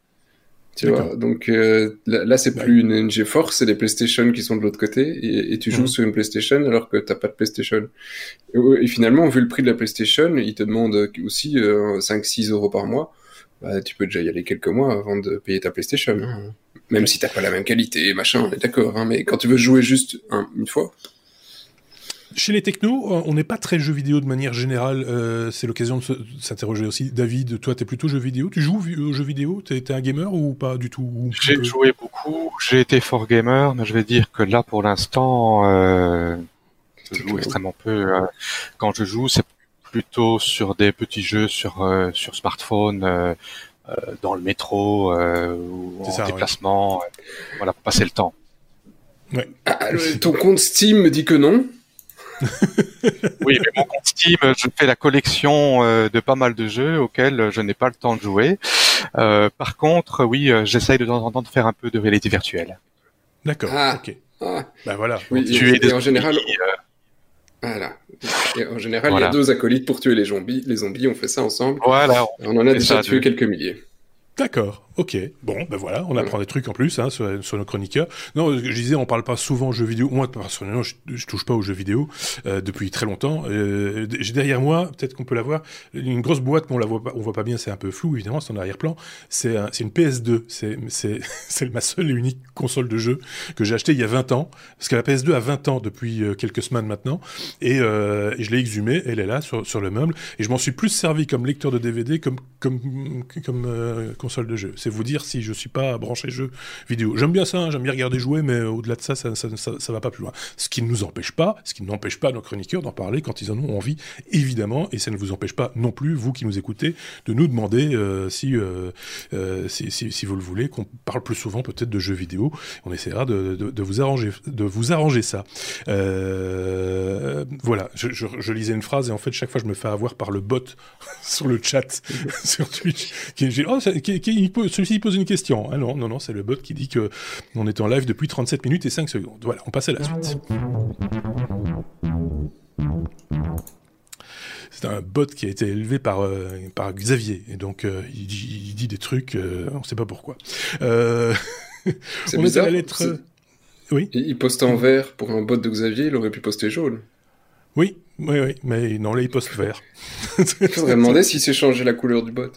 Tu vois, donc euh, là, c'est plus une, une GeForce, c'est les PlayStation qui sont de l'autre côté, et, et, tu joues mhm. sur une PlayStation alors que t'as pas de PlayStation. Et, finalement, vu le prix de la PlayStation, ils te demandent aussi 5-6 euros par mois. Bah, tu peux déjà y aller quelques mois avant de payer ta PlayStation. Hein. Même si t'as pas la même qualité, machin, on est d'accord. Hein, mais quand tu veux jouer juste une fois. Chez les technos, euh, on n'est pas très jeux vidéo de manière générale. Euh, c'est l'occasion de s'interroger aussi. David, toi, t'es plutôt jeux vidéo? Tu joues aux jeux vidéo? T'es es un gamer ou pas du tout? J'ai joué beaucoup. J'ai été fort gamer, mais je vais dire que là, pour l'instant, euh, je joue extrêmement peu. Euh, quand je joue, c'est plutôt sur des petits jeux sur euh, sur smartphone euh, dans le métro euh, ou en déplacement, voilà, pour passer le temps. Ouais. Ah, ton compte Steam me dit que non. oui, mais mon compte Steam, je fais la collection euh, de pas mal de jeux auxquels je n'ai pas le temps de jouer. Euh, par contre, oui, euh, j'essaye de temps en temps de faire un peu de réalité virtuelle. D'accord. Ah. ok. Ah. Ben voilà. Oui, tu es en général. Voilà. En général, il y a deux acolytes pour tuer les zombies. Les zombies, on fait ça ensemble. Voilà. On, en a déjà tué quelques milliers. D'accord, ok. Bon, ben voilà, on apprend des trucs en plus hein, sur, nos chroniqueurs. Non, je disais, on parle pas souvent jeux vidéo. Moi, personnellement, je, je touche pas aux jeux vidéo euh, depuis très longtemps. Euh, J'ai derrière moi, peut-être qu'on peut la voir, une grosse boîte, mais on la voit pas, on voit pas bien, c'est un peu flou, évidemment, c'est en arrière-plan. C'est un, une PS2. C'est ma seule et unique console de jeu que j'ai acheté il y a 20 ans. Parce que la PS2 a 20 ans depuis euh, quelques semaines maintenant. Et, euh, et je l'ai exhumée, elle est là, sur, sur le meuble. Et je m'en suis plus servi comme lecteur de DVD, comme, comme, comme console de jeu. C'est vous dire si je suis pas branché jeu vidéo. J'aime bien ça, hein, j'aime bien regarder jouer, mais au-delà de ça ça, ça, va pas plus loin. Ce qui ne nous empêche pas, ce qui n'empêche pas nos chroniqueurs d'en parler quand ils en ont envie, évidemment, et ça ne vous empêche pas non plus, vous qui nous écoutez, de nous demander euh, si, euh, euh, si, si, vous le voulez, qu'on parle plus souvent peut-être de jeux vidéo. On essaiera de, vous arranger, de vous arranger ça. voilà, je, lisais une phrase et en fait chaque fois je me fais avoir par le bot sur le chat sur Twitch qui, oh, qui, qui, celui-ci pose une question. Ah non, non, non, c'est le bot qui dit que on est en live depuis 37 minutes et 5 secondes. Voilà, on passe à la suite. C'est un bot qui a été élevé par, euh, par Xavier. Et donc, euh, il, dit, il, dit, des trucs, euh, on ne sait pas pourquoi. C'est bizarre. La lettre... Oui. Il poste en vert pour un bot de Xavier, il aurait pu poster jaune. Oui, oui, oui, mais non, là, il poste vert. Il faudrait demander s'il s'est changé la couleur du bot.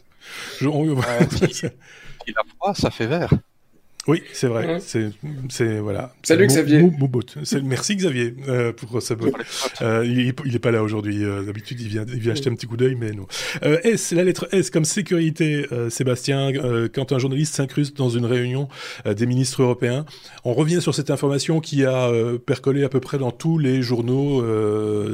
Je... il a froid, ça fait vert. Oui, c'est vrai. C'est, c'est voilà. Salut Xavier. merci Xavier euh, pour ce euh, il, il est pas là aujourd'hui. Euh, d'habitude, il vient, il vient acheter un petit coup d'œil, mais non. Euh, S, la lettre S comme sécurité. Euh, Sébastien, euh, quand un journaliste s'incruste dans une réunion des ministres européens, on revient sur cette information qui a percolé à peu près dans tous les journaux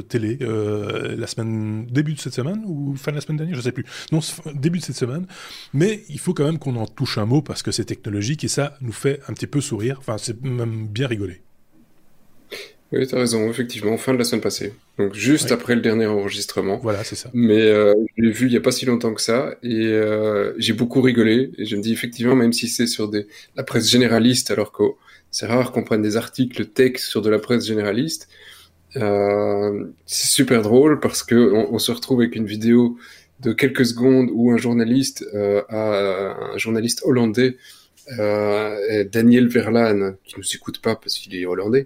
télé la semaine début de cette semaine ou fin de la semaine dernière, je sais plus. Non, début de cette semaine. Mais il faut quand même qu'on en touche un mot parce que c'est technologique et ça nous fait un petit peu sourire. Enfin, c'est même bien rigolé. Oui, tu as raison, effectivement, fin de la semaine passée. Donc juste après le dernier enregistrement. Voilà, c'est ça. Mais euh, je l'ai vu il n'y a pas si longtemps que ça et euh, j'ai beaucoup rigolé. Et je me dis effectivement, même si c'est sur des, la presse généraliste, alors que c'est rare qu'on prenne des articles textes sur de la presse généraliste, euh, c'est super drôle parce que on, on, se retrouve avec une vidéo de quelques secondes où un journaliste, euh, a, un journaliste hollandais euh, Daniel Verlan, qui nous écoute pas parce qu'il est hollandais,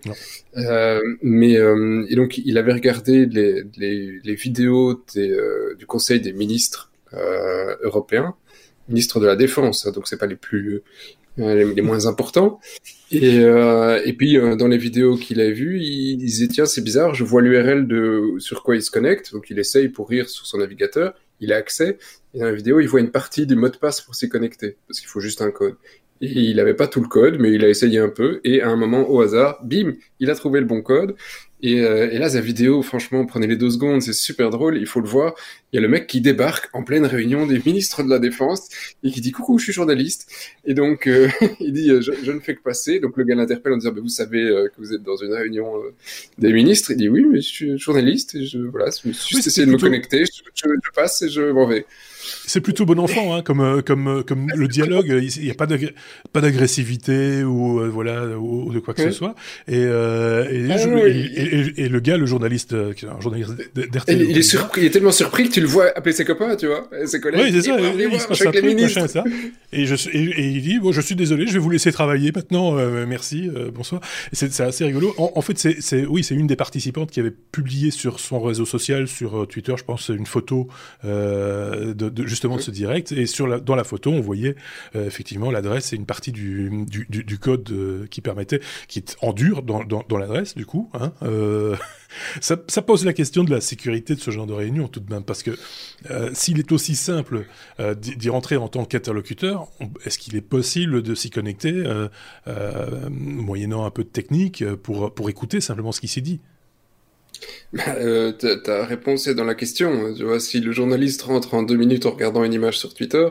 euh, mais euh, et donc il avait regardé les, les, les vidéos des, du Conseil des ministres européens, ministres de la Défense, hein, donc c'est pas les plus les, les, moins importants. Et, et puis dans les vidéos qu'il a vues, il, il disait tiens c'est bizarre, je vois l'URL de sur quoi il se connecte, donc il essaye pour rire sur son navigateur, il a accès, et dans la vidéo, il voit une partie du mot de passe pour s'y connecter, parce qu'il faut juste un code il n'avait pas tout le code, mais il a essayé un peu. Et à un moment, au hasard, bim, il a trouvé le bon code. Et, euh, et là, sa vidéo, franchement, prenez les deux secondes, c'est super drôle, il faut le voir. Il y a le mec qui débarque en pleine réunion des ministres de la Défense et qui dit coucou, je suis journaliste. Et donc, euh, il dit je, je, ne fais que passer. Donc le gars l'interpelle en disant vous savez euh, que vous êtes dans une réunion des ministres. Il dit oui, mais je suis journaliste et je voilà, je suis juste essayé de me connecter, je, je, passe et je m'en vais. C'est plutôt bon enfant, hein, comme comme comme le dialogue. Il n'y a pas d'agressivité ou voilà ou, de quoi que ce soit. Et, et, ah, oui. et, et, et, le gars, le journaliste, un journaliste d'RTL. Il, il, est surpris, il est tellement surpris que tu le vois appeler ses copains, tu vois, ses collègues. Oui, c'est ça. Et, il, se passe un truc, machin, ça. Et, je, et, il dit, bon, je suis désolé, je vais vous laisser travailler maintenant, euh, merci, euh, bonsoir. C'est assez rigolo. En, en fait, c'est, oui, c'est une des participantes qui avait publié sur son réseau social, sur euh, Twitter, je pense, une photo euh, de, justement de ce direct. Et sur la, dans la photo, on voyait euh, effectivement l'adresse et une partie du, du, code euh, qui permettait, qui est en dur dans, dans, l'adresse, du coup. Hein, ça, ça, pose la question de la sécurité de ce genre de réunion tout de même, parce que euh, s'il est aussi simple euh, d'y rentrer en tant qu'interlocuteur, est-ce qu'il est possible de s'y connecter euh, euh, moyennant un peu de technique pour, pour écouter simplement ce qui s'est dit? Bah, euh, ta réponse est dans la question. Tu vois, si le journaliste rentre en deux minutes en regardant une image sur Twitter,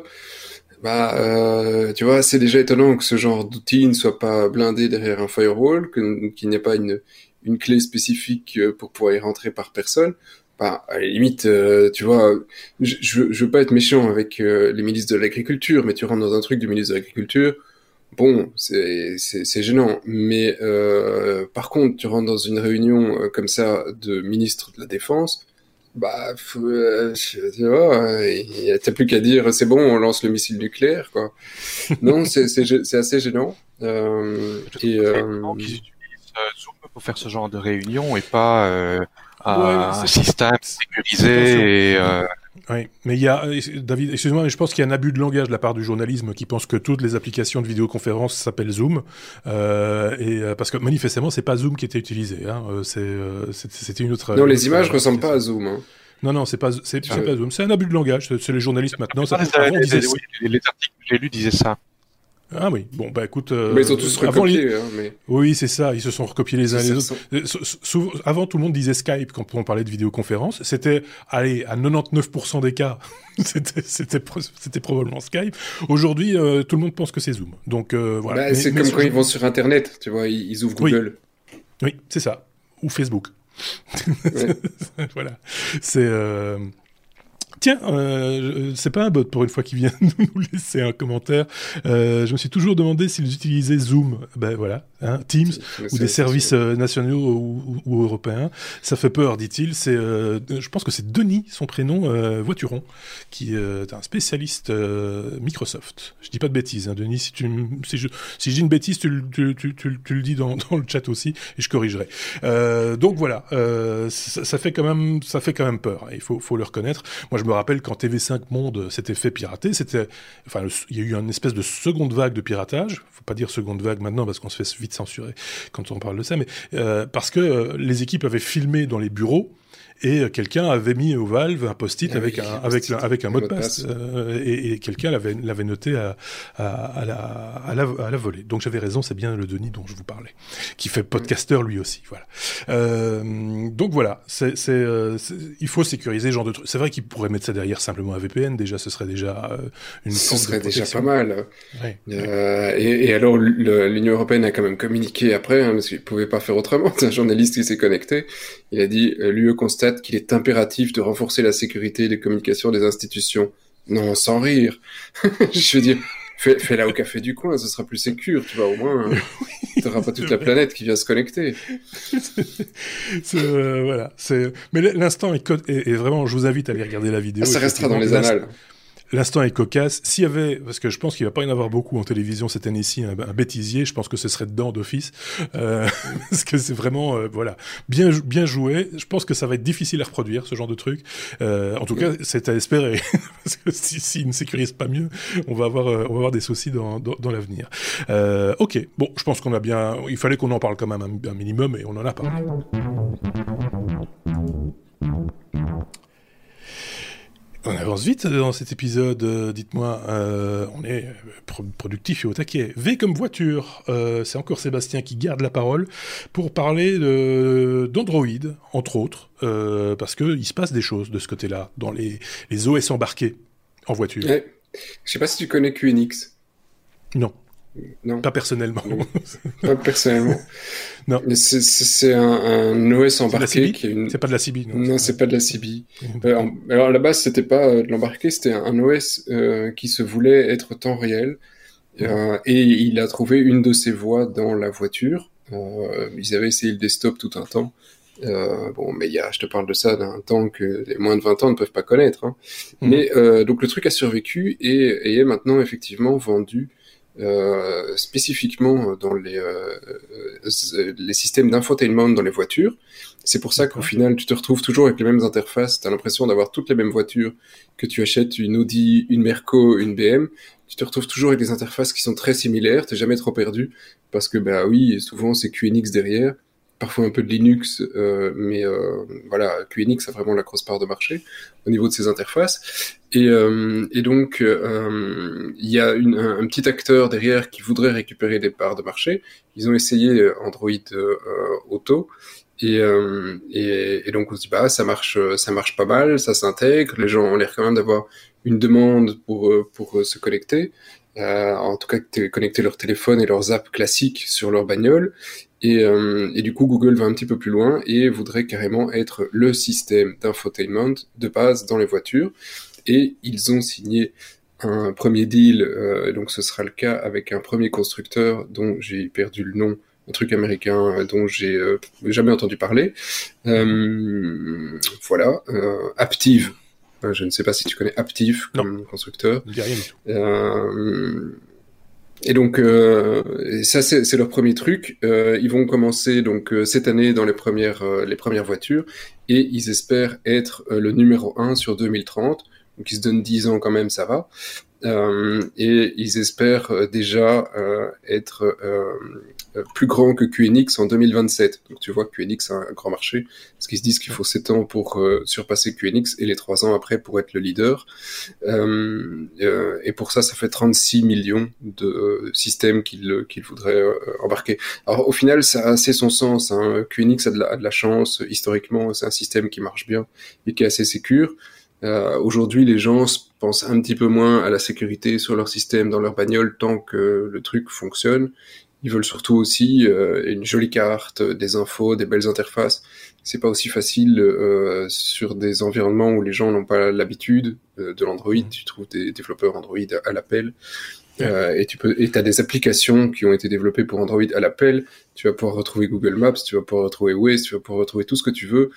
bah, euh, tu vois, c'est déjà étonnant que ce genre d'outil ne soit pas blindé derrière un firewall, qu'il n'y ait pas une, une clé spécifique pour pouvoir y rentrer par personne, bah, à la limite, tu vois, je, je, veux pas être méchant avec les ministres de l'agriculture, mais tu rentres dans un truc du ministre de l'agriculture, bon, c'est gênant. Mais euh, par contre, tu rentres dans une réunion euh, comme ça de ministres de la Défense, bah, euh, tu vois, il t'as plus qu'à dire, c'est bon, on lance le missile nucléaire, quoi. non, c'est assez gênant. Euh, et, euh, utilisent Zoom pour faire ce genre de réunion et pas un système sécurisé et oui, mais il y a, David, excuse-moi, mais je pense qu'il y a un abus de langage de la part du journalisme qui pense que toutes les applications de vidéoconférence s'appellent Zoom, euh, et euh, parce que manifestement c'est pas Zoom qui était utilisé, hein, euh, euh, c'était une autre. Non, les images ressemblent pas à Zoom. Hein. Non, non, c'est pas, c'est, ah pas Zoom, c'est un abus de langage. C'est les journalistes maintenant. Ça, ah, les, les, les, articles que j'ai lus disaient ça. Ah oui, bon, bah écoute. Euh, mais ils ont tous recopié. Hein, mais... Oui, c'est ça, ils se sont recopiés les uns les autres. Euh, avant, tout le monde disait Skype quand on parlait de vidéoconférence. C'était, allez, à 99% des cas, c'était probablement Skype. Aujourd'hui, euh, tout le monde pense que c'est Zoom. Donc voilà. Bah, c'est comme quand ils vont sur Internet, tu vois, ils, ouvrent Google. Oui, c'est ça. Ou Facebook. voilà. C'est. Tiens, euh, c'est pas un bot pour une fois qui vient nous laisser un commentaire. Euh, je me suis toujours demandé s'ils utilisaient Zoom. Ben voilà, hein, Teams ou des services euh, nationaux ou, européens. Ça fait peur, dit-il. C'est, euh, je pense que c'est Denis, son prénom, Voituron, qui est un spécialiste Microsoft. Je dis pas de bêtises, hein, Denis. Si, tu, si, je, si je dis une bêtise, tu, tu, tu, tu le dis dans, dans, le chat aussi et je corrigerai. donc voilà, ça, ça, fait quand même, ça fait quand même peur. Il faut, faut le reconnaître. Moi, je me rappelle quand TV5 Monde s'était fait pirater, c'était, enfin, il y a eu une espèce de seconde vague de piratage. Faut pas dire seconde vague maintenant parce qu'on se fait vite censurer quand on parle de ça, mais euh, parce que euh, les équipes avaient filmé dans les bureaux et euh, quelqu'un avait mis au valve un post-it ah avec, un, avec, avec un mot de passe, euh, et, et quelqu'un l'avait, noté à, à, à, la, à, la, à la volée. Donc j'avais raison, c'est bien le Denis dont je vous parlais, qui fait podcaster lui aussi. Voilà. Euh, donc voilà, c'est, c'est, euh, il faut sécuriser ce genre de trucs. C'est vrai qu'il pourrait mettre ça derrière simplement un VPN, déjà ce serait déjà euh, une Ce serait déjà pas mal. Ouais. Et, et, alors l'Union Européenne a quand même communiqué après, hein, parce qu'il pouvait pas faire autrement. C'est un journaliste qui s'est connecté. Il a dit, l'UE constate qu'il est impératif de renforcer la sécurité des communications des institutions. Non, sans rire. je veux dire, fais, la au café du coin, ce sera plus sécure, tu vois, au moins, tu n'auras pas toute la planète qui vient se connecter. euh, voilà, c'est. Mais l'instant est, est, vraiment, je vous invite à aller regarder la vidéo. Ça restera dans les annales. L'instant est cocasse. S'il y avait, parce que je pense qu'il va pas y en avoir beaucoup en télévision cette année-ci, un, bêtisier, je pense que ce serait dedans d'office, euh, parce que c'est vraiment, euh, voilà, bien joué. Je pense que ça va être difficile à reproduire ce genre de truc. Euh, en tout cas, c'est à espérer, parce que s'ils si, ne sécurisent pas mieux, on va avoir des soucis dans l'avenir. ok, bon, je pense qu'on a bien, il fallait qu'on en parle quand même un, un minimum et on en a parlé. On avance vite dans cet épisode, euh, dites-moi. Euh, on est productif et au taquet. V comme voiture, euh, c'est encore Sébastien qui garde la parole pour parler d'Android, entre autres, parce qu'il se passe des choses de ce côté-là, dans les, les OS embarqués en voiture. Je Je sais pas si tu connais QNX. Non. Non. Pas personnellement. Pas personnellement. non. C'est un, un, OS embarqué une... C'est pas de la CB. Non, non c'est pas de la CB. Euh, alors à la base, c'était pas euh, de l'embarqué, c'était un OS euh, qui se voulait être temps réel. Euh, et il a trouvé une de ses voies dans la voiture. Euh, ils avaient essayé le desktop tout un temps. Euh, bon, mais il y a, je te parle de ça d'un temps que les moins de 20 ans ne peuvent pas connaître. Hein. Mmh. Mais donc le truc a survécu et, et est maintenant effectivement vendu euh, spécifiquement dans les, euh, euh, les systèmes d'infotainment dans les voitures. C'est pour ça qu'au final, tu te retrouves toujours avec les mêmes interfaces. Tu as l'impression d'avoir toutes les mêmes voitures que tu achètes une Audi, une Merco, une BM. Tu te retrouves toujours avec des interfaces qui sont très similaires. T'es jamais trop perdu parce que bah oui, souvent c'est QNX derrière parfois un peu de Linux, euh, mais euh, voilà, QNX a vraiment la grosse part de marché au niveau de ses interfaces. Et, euh, et donc, il y a un, petit acteur derrière qui voudrait récupérer des parts de marché. Ils ont essayé Android Auto. Et, et, et, donc on se dit bah ça marche ça marche pas mal ça s'intègre les gens ont l'air quand même d'avoir une demande pour pour se connecter en tout cas connecter leur téléphone et leurs apps classiques sur leur bagnole. Et, et, du coup, Google va un petit peu plus loin et voudrait carrément être le système d'infotainment de base dans les voitures. Et ils ont signé un premier deal, euh, donc ce sera le cas avec un premier constructeur dont j'ai perdu le nom, un truc américain euh, dont j'ai euh, jamais entendu parler. Euh, voilà, Aptive. Je ne sais pas si tu connais Aptive comme constructeur. et donc ça c'est leur premier truc. ils vont commencer donc cette année dans les premières les premières voitures et ils espèrent être le numéro 1 sur 2030 donc ils se donnent 10 ans quand même, ça va. Euh, et ils espèrent euh, déjà euh, être plus grand que QNX en 2027. Donc tu vois, QNX a un grand marché, parce qu'ils se disent qu'il faut 7 ans pour surpasser QNX et les 3 ans après pour être le leader. et pour ça, ça fait 36 millions de systèmes qu'ils qu'ils voudraient embarquer. Alors au final, ça a assez son sens. Hein. QNX a de, la, a de la chance, historiquement, c'est un système qui marche bien et qui est assez sécure. Euh, Aujourd'hui, les gens pensent un petit peu moins à la sécurité sur leur système, dans leur bagnole, tant que le truc fonctionne. Ils veulent surtout aussi euh, une jolie carte, des infos, des belles interfaces. C'est pas aussi facile euh, sur des environnements où les gens n'ont pas l'habitude euh, de l'Android. Tu trouves des développeurs Android à l'appel. Euh, et tu peux, et as des applications qui ont été développées pour Android à l'appel. Tu vas pouvoir retrouver Google Maps, tu vas pouvoir retrouver Waze, tu vas pouvoir retrouver tout ce que tu veux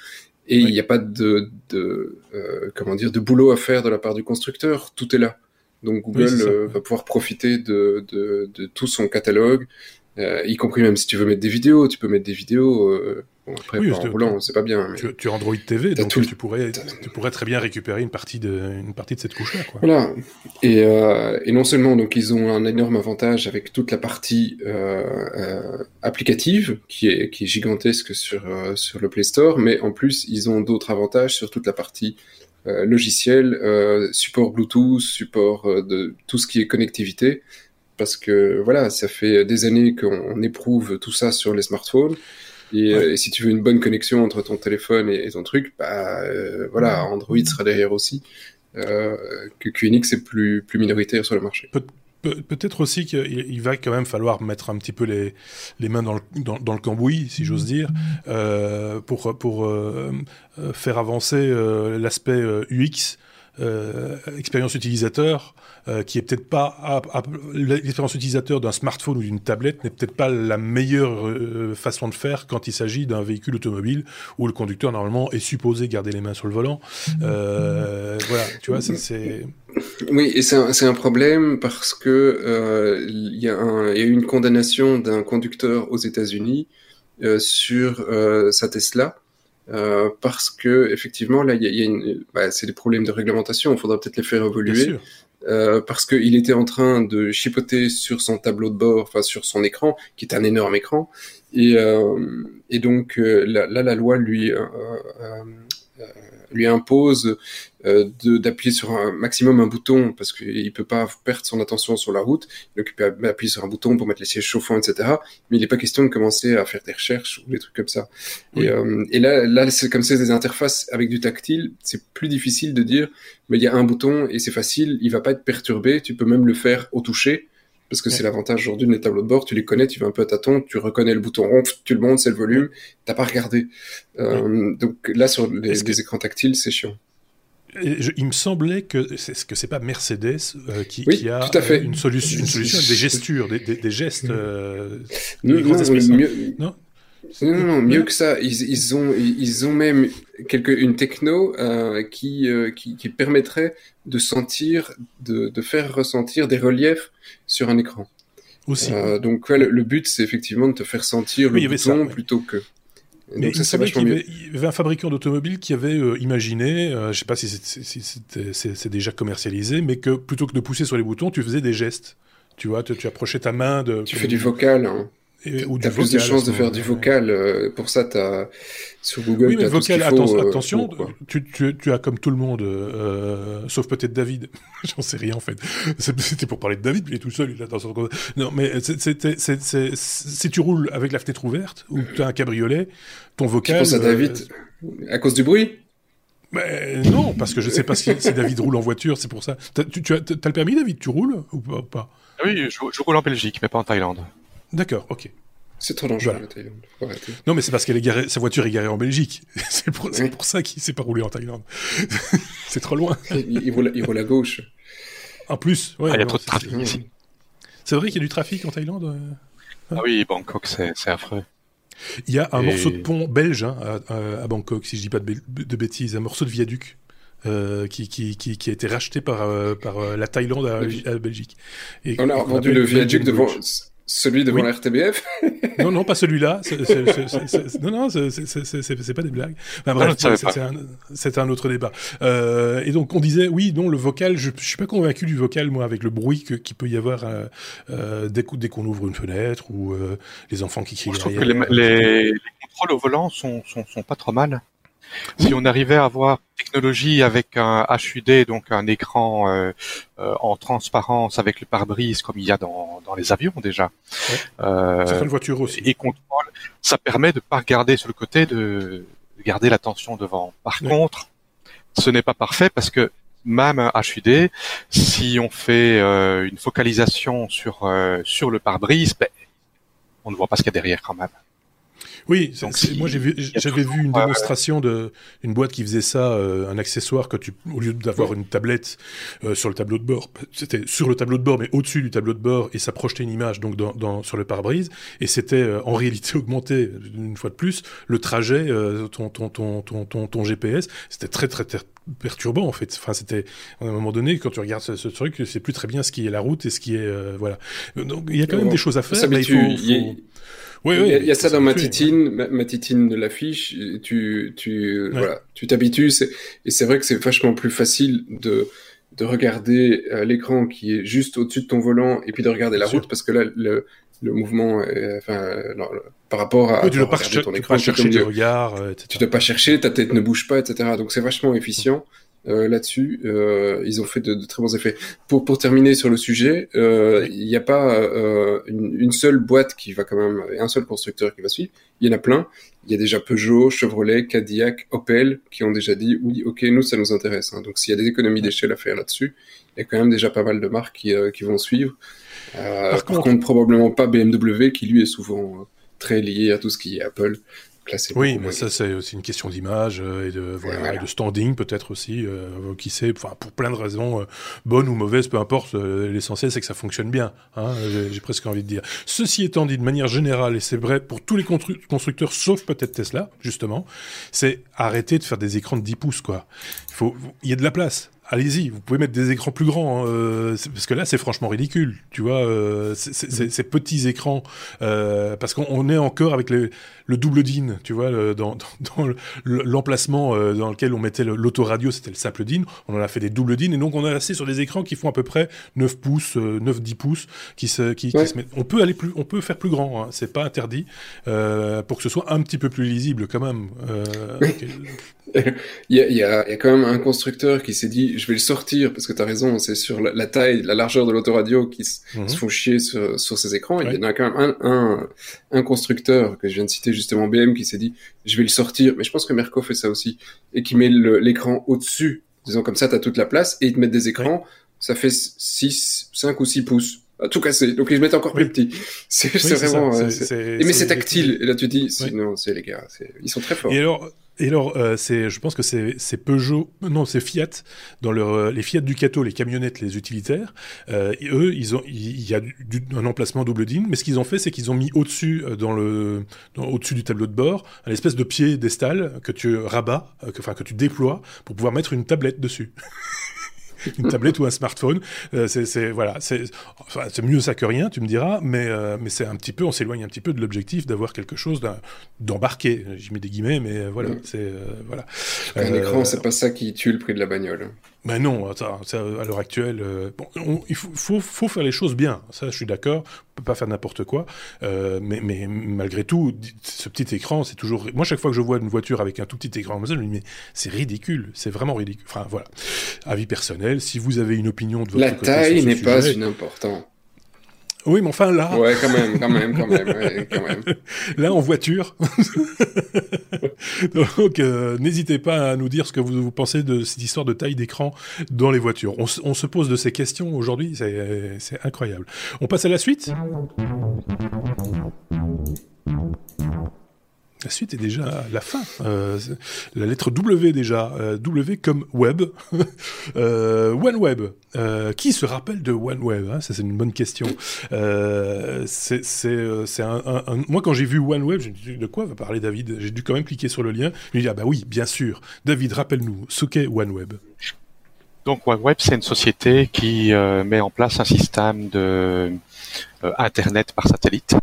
et il n'y a pas de, de euh, comment dire de boulot à faire de la part du constructeur, tout est là. Donc Google euh, va pouvoir profiter de, de, de, tout son catalogue, euh, y compris même si tu veux mettre des vidéos, tu peux mettre des vidéos. Bon, après, oui, en roulant, c'est pas bien. Mais... Tu, tu as Android TV, donc tu, pourrais, tu pourrais très bien récupérer une partie de, une partie de cette couche-là. Voilà. Et, euh, et non seulement donc ils ont un énorme avantage avec toute la partie euh, euh, applicative qui est, qui est gigantesque sur, sur le Play Store, mais en plus ils ont d'autres avantages sur toute la partie logicielle, support Bluetooth, support de tout ce qui est connectivité parce que voilà, ça fait des années qu'on éprouve tout ça sur les smartphones. Et, si tu veux une bonne connexion entre ton téléphone et, ton truc, bah euh, voilà, Android sera derrière aussi. Euh, que QNX est plus plus minoritaire sur le marché. Peut-être aussi qu'il va quand même falloir mettre un petit peu les, les mains dans le, dans, dans le cambouis, si j'ose dire, euh, pour, pour euh, faire avancer euh, l'aspect UX euh, expérience utilisateur euh, qui est peut-être pas l'expérience utilisateur d'un smartphone ou d'une tablette n'est peut-être pas la meilleure euh, façon de faire quand il s'agit d'un véhicule automobile où le conducteur normalement est supposé garder les mains sur le volant. voilà, tu vois, c'est oui, et c'est un, un, problème parce que il y, y, a eu une condamnation d'un conducteur aux États-Unis sur sa Tesla euh, parce que effectivement là il y a, y a une, bah, c'est des problèmes de réglementation, il faudra peut-être les faire évoluer. Euh, parce qu'il était en train de chipoter sur son tableau de bord, enfin sur son écran, qui est un énorme écran, et, euh, et donc euh, là, là, la loi lui lui impose euh, d'appuyer sur un maximum un bouton parce qu'il peut pas perdre son attention sur la route. Donc il peut appuyer sur un bouton pour mettre les sièges chauffants, etc. Mais il n'est pas question de commencer à faire des recherches ou des trucs comme ça. Et, euh, et, là, là c'est comme c'est des interfaces avec du tactile, c'est plus difficile de dire, mais il y a un bouton et c'est facile, il va pas être perturbé. Tu peux même le faire au toucher parce que c'est l'avantage aujourd'hui des tableaux de bord, tu les connais, tu vas un peu à tâton, tu reconnais le bouton rond, tu le montes, c'est le volume, t'as pas regardé. Euh, donc là, sur les, écrans tactiles, c'est chiant. il me semblait que c'est que c'est pas Mercedes euh, qui, qui, a une solution, une solution avec des gestures, des, des, gestes. Euh, non, mieux, non non, non, mieux que ça, ils, ils, ont, ils ont même quelque, une techno euh, qui, euh, qui, qui, permettrait de sentir, de, de, faire ressentir des reliefs sur un écran. Aussi. Euh, donc ouais, le, but, c'est effectivement de te faire sentir le bouton plutôt que. Mais donc, ça, il, y avait, il, y avait, un fabricant d'automobile qui avait euh, imaginé, euh, je sais pas si c'est déjà commercialisé, mais que plutôt que de pousser sur les boutons, tu faisais des gestes. Tu vois, tu, tu approchais ta main de. Tu fais du vocal. Hein. Et, ou as plus de chances de faire du vocal. Euh, pour ça, as, sur Google, oui, mais vocal, euh, attention, tu, tu, tu, as comme tout le monde, euh, sauf peut-être David, j'en sais rien en fait. C'était pour parler de David, puis il est tout seul, il a dans son... Non, mais si tu roules avec la fenêtre ouverte, ou tu as un cabriolet, ton vocal... Tu penses à David à cause du bruit? Mais non, parce que je sais pas si, si David roule en voiture, c'est pour ça. tu, tu as, as, le permis, David? Tu roules ou pas Oui, je, roule en Belgique, mais pas en Thaïlande. D'accord, ok. C'est trop dangereux, la Thaïlande. Non, mais c'est parce qu'elle est garée, sa voiture est garée en Belgique. c'est pour, ça qu'il s'est pas roulé en Thaïlande. c'est trop loin. il, roule, à gauche. En plus, ouais. Ah, il y a trop de trafic ici. C'est vrai qu'il y a du trafic en Thaïlande euh Ah oui, Bangkok, c'est affreux. Il y a un morceau de pont belge hein, à, Bangkok, si je dis pas de, bêtises, un morceau de viaduc. Euh, qui, qui, qui, a été racheté par, euh, par la Thaïlande à, la Belgique. Et, on a vendu le viaduc devant, celui devant la RTBF Non, non, pas celui-là. Non, non, c'est pas des blagues. Bref, c'est un, autre débat. Euh, et donc, on disait, oui, non, le vocal, je, je suis pas convaincu du vocal, moi, avec le bruit qu'il peut y avoir euh, euh, dès, dès qu'on ouvre une fenêtre ou les enfants qui crient. Je trouve que les, les, contrôles au volant sont, sont, sont pas trop mal. Si on arrivait à avoir technologie avec un HUD, donc un écran euh, euh, en transparence avec le pare-brise comme il y a dans, dans les avions déjà. Euh, Certaines voitures aussi. Et contrôle, ça permet de pas regarder sur le côté, de garder l'attention devant. Par contre, ce n'est pas parfait parce que même un HUD, si on fait euh, une focalisation sur sur le pare-brise, ben, on ne voit pas ce qu'il y a derrière quand même. Oui, moi j'avais vu une démonstration de une boîte qui faisait ça, euh, un accessoire que tu, au lieu d'avoir une tablette euh, sur le tableau de bord, c'était sur le tableau de bord mais au-dessus du tableau de bord et ça projetait une image donc dans, dans sur le pare-brise et c'était euh, en réalité augmenté une fois de plus le trajet, ton, ton, ton, ton, ton, GPS, c'était très, très très perturbant en fait. Enfin, c'était à un moment donné quand tu regardes ce, truc, c'est plus très bien ce qui est la route et ce qui est voilà. Donc il y a quand même des choses à faire. Mais il faut, oui, oui, il y a, ça dans Matitine, Matitine de l'affiche. Tu, tu, voilà, tu t'habitues. Et c'est vrai que c'est vachement plus facile de de regarder euh, l'écran qui est juste au-dessus de ton volant et puis de regarder la route parce que là le, le mouvement enfin par rapport à, tu dois pas, ton écran, chercher du regard euh, etc. tu dois pas chercher ta tête ne bouge pas etc donc c'est vachement efficient euh, là-dessus. Euh, ils ont fait de, de, très bons effets. Pour, pour terminer sur le sujet, euh, il n'y a pas une, une, seule boîte qui va quand même, un seul constructeur qui va suivre. Il y en a plein. Il y a déjà Peugeot, Chevrolet, Cadillac, Opel qui ont déjà dit oui, ok, nous ça nous intéresse. Hein. Donc s'il y a des économies d'échelle à faire là-dessus, il y a quand même déjà pas mal de marques qui, qui vont suivre. Par, par contre, probablement pas BMW qui lui est souvent très lié à tout ce qui est Apple oui, mais ça c'est aussi une question d'image euh, et de voilà, de standing peut-être aussi, euh, qui sait, enfin pour plein de raisons, euh, bonnes ou mauvaises, peu importe. L'essentiel c'est que ça fonctionne bien. Hein, J'ai presque envie de dire. Ceci étant dit, de manière générale, et c'est vrai pour tous les constructeurs, sauf peut-être Tesla justement, c'est arrêter de faire des écrans de 10 pouces quoi. Il faut, il y a de la place allez-y, vous pouvez mettre des écrans plus grands, hein, euh, parce que là c'est franchement ridicule, tu vois, euh, ces petits écrans, euh, parce qu'on est encore avec le, double DIN, tu vois, dans, dans l'emplacement dans lequel on mettait l'autoradio, c'était le simple DIN, on en a fait des doubles DIN, et donc on est resté sur des écrans qui font à peu près 9 pouces, 9-10 pouces, qui se, qui, se mettent. On peut aller plus, on peut faire plus grand, hein, c'est pas interdit, pour que ce soit un petit peu plus lisible quand même. Il, y a, il, y a, il y a quand même un constructeur qui s'est dit je vais le sortir parce que tu as raison, c'est sur la, taille, la largeur de l'autoradio qui mhm. se font chier sur, sur ces écrans. Il y en a quand même un, un, un, constructeur que je viens de citer justement BM qui s'est dit je vais le sortir, mais je pense que Merco fait ça aussi et qui met l'écran au-dessus. Disons comme ça, tu as toute la place et ils te mettent des écrans, ça fait 6, 5 ou 6 pouces à tout casser. Donc ils se mettent encore plus petits. C'est vraiment. mais c'est tactile. Et là tu dis, non, c'est les gars, ils sont très forts. Et alors, et alors, euh, c'est, je pense que c'est Peugeot, non, c'est Fiat, dans leur, euh, les Fiat Ducato, les camionnettes, les utilitaires, euh, eux, ils ont, il y a du, un emplacement double DIN, mais ce qu'ils ont fait, c'est qu'ils ont mis au-dessus, euh, dans le, au-dessus du tableau de bord, un espèce de pied d'estal que tu rabats, que, enfin, que tu déploies pour pouvoir mettre une tablette dessus. une tablette ou un smartphone. Euh, c'est voilà, c'est enfin, mieux ça que rien, tu me diras, mais euh, mais c'est un petit peu, on s'éloigne un petit peu de l'objectif d'avoir quelque chose d'embarqué. J'y mets des guillemets, mais voilà, mm. c'est euh, voilà. Un écran, c'est pas ça qui tue le prix de la bagnole. Ben non, ça, à l'heure actuelle, bon, il faut, faut, faut, faire les choses bien. Ça, je suis d'accord. On peut pas faire n'importe quoi. Euh, mais, mais, malgré tout, ce petit écran, c'est toujours. Moi, chaque fois que je vois une voiture avec un tout petit écran, je me dis mais c'est ridicule. C'est vraiment ridicule. Enfin voilà. Avis personnel. Si vous avez une opinion de votre la taille n'est pas une importance. Oui, mais enfin là. Ouais, quand même, quand même, quand même, quand même. Là, en voiture. Donc, euh, n'hésitez pas à nous dire ce que vous, pensez de cette histoire de taille d'écran dans les voitures. On, on, se pose de ces questions aujourd'hui, c'est incroyable. On passe à la suite? La suite est déjà la fin. Euh, la lettre W déjà. Euh, w comme web. euh, OneWeb. Euh, qui se rappelle de OneWeb hein? Ça, c'est une bonne question. C'est un, Moi, quand j'ai vu OneWeb, j'ai dit de quoi va parler David? J'ai dû quand même cliquer sur le lien. Je me dit ah bah oui, bien sûr. David, rappelle-nous ce qu'est OneWeb. Donc OneWeb, c'est une société qui met en place un système de Internet par satellite.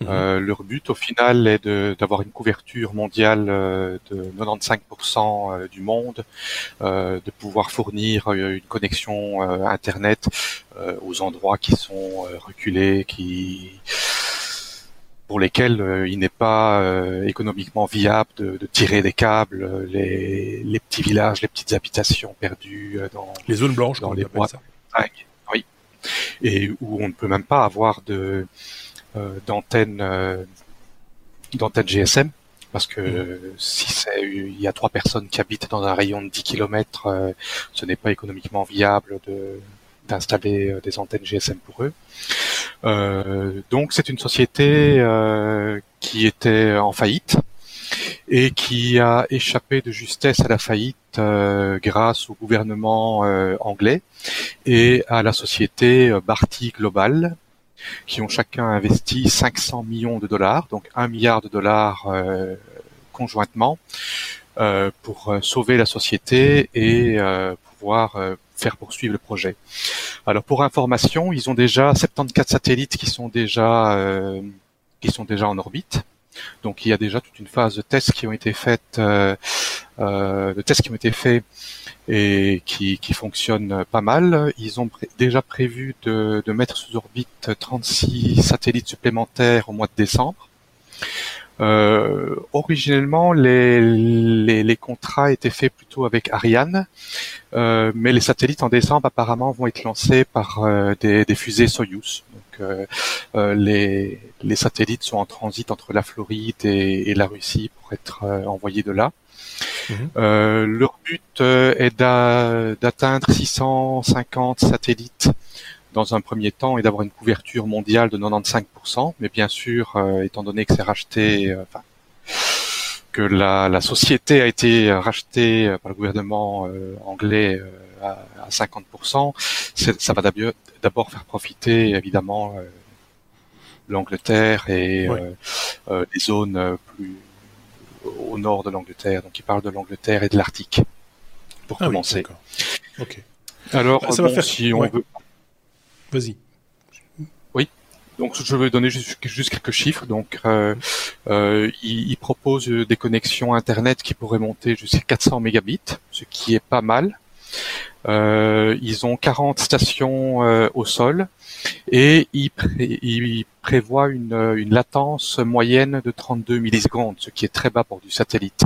Mhm. Euh, leur but au final est d'avoir une couverture mondiale euh, de 95% euh, du monde, de pouvoir fournir une connexion Internet aux endroits qui sont reculés, qui pour lesquels il n'est pas économiquement viable de, tirer des câbles, les, les, petits villages, les petites habitations perdues dans les zones blanches, dans les bois. Oui, et où on ne peut même pas avoir de euh, d'antennes euh, d'antennes GSM parce que mmh. si c'est il y a trois personnes qui habitent dans un rayon de 10 km, euh, ce n'est pas économiquement viable de d'installer des antennes GSM pour eux. Euh, donc c'est une société euh, qui était en faillite et qui a échappé de justesse à la faillite euh, grâce au gouvernement anglais et à la société Barty Global qui ont chacun investi 500 millions de dollars, donc un milliard de dollars euh, conjointement, euh, pour euh, sauver la société et pouvoir faire poursuivre le projet. Alors pour information, ils ont déjà 74 satellites qui sont déjà qui sont déjà en orbite. Donc il y a déjà toute une phase de tests qui ont été faites, euh, de tests qui ont été faits et qui, qui fonctionne pas mal. Ils ont déjà prévu de, mettre sous orbite 36 satellites supplémentaires au mois de décembre. Euh, originellement, les, contrats étaient faits plutôt avec Ariane, euh, mais les satellites en décembre apparemment vont être lancés par euh, des, des, fusées Soyuz. Euh, euh, les, les, satellites sont en transit entre la Floride et, et la Russie pour être envoyés de là. Mhm. Euh, leur but euh, est d'atteindre 650 satellites dans un premier temps et d'avoir une couverture mondiale de 95%. Mais bien sûr, euh, étant donné que c'est racheté, enfin, que la, la, société a été rachetée par le gouvernement anglais à, à 50%, ça va d'abord faire profiter évidemment l'Angleterre et les zones plus au nord de l'Angleterre. Donc il parle de l'Angleterre et de l'Arctique pour ah commencer. ok. Alors, bah, ça va faire si on veut. Vas-y. Oui. Donc je vais donner juste, quelques chiffres. Donc euh, euh, il, il, propose des connexions internet qui pourraient monter jusqu'à 400 mégabits, ce qui est pas mal. Euh, ils ont 40 stations euh, au sol et ils, prévoient une, une, latence moyenne de 32 millisecondes, ce qui est très bas pour du satellite.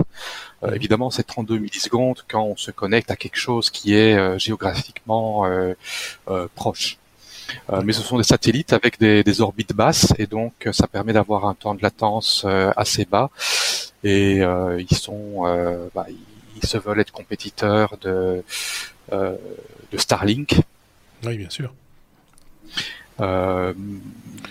Euh, évidemment, c'est 32 millisecondes quand on se connecte à quelque chose qui est géographiquement proche. mais ce sont des satellites avec des, des, orbites basses et donc ça permet d'avoir un temps de latence assez bas et ils sont bah, ils se veulent être compétiteurs de, euh, de Starlink. Oui, bien sûr. Euh,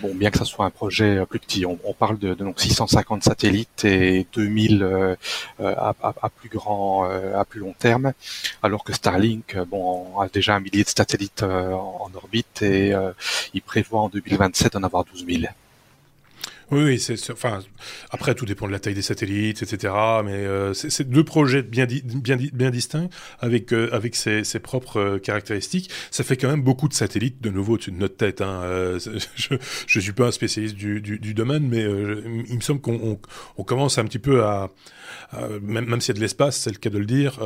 bon, bien que ça soit un projet plus petit, on, parle de, donc 650 satellites et 2000 euh, à, à, plus grand, à plus long terme, alors que Starlink, bon, a déjà un millier de satellites en, orbite et il prévoit en 2027 d'en avoir 12 000. Oui, c'est, enfin, après, tout dépend de la taille des satellites, etc. Mais euh, c'est deux projets bien, bien, bien distincts, avec, euh, avec ses, ses propres euh, caractéristiques. Ça fait quand même beaucoup de satellites, de nouveau, au-dessus de notre tête. Hein. je ne suis pas un spécialiste du, du, du domaine, mais il me semble qu'on on, on commence un petit peu à... même, même s'il y a de l'espace, c'est le cas de le dire,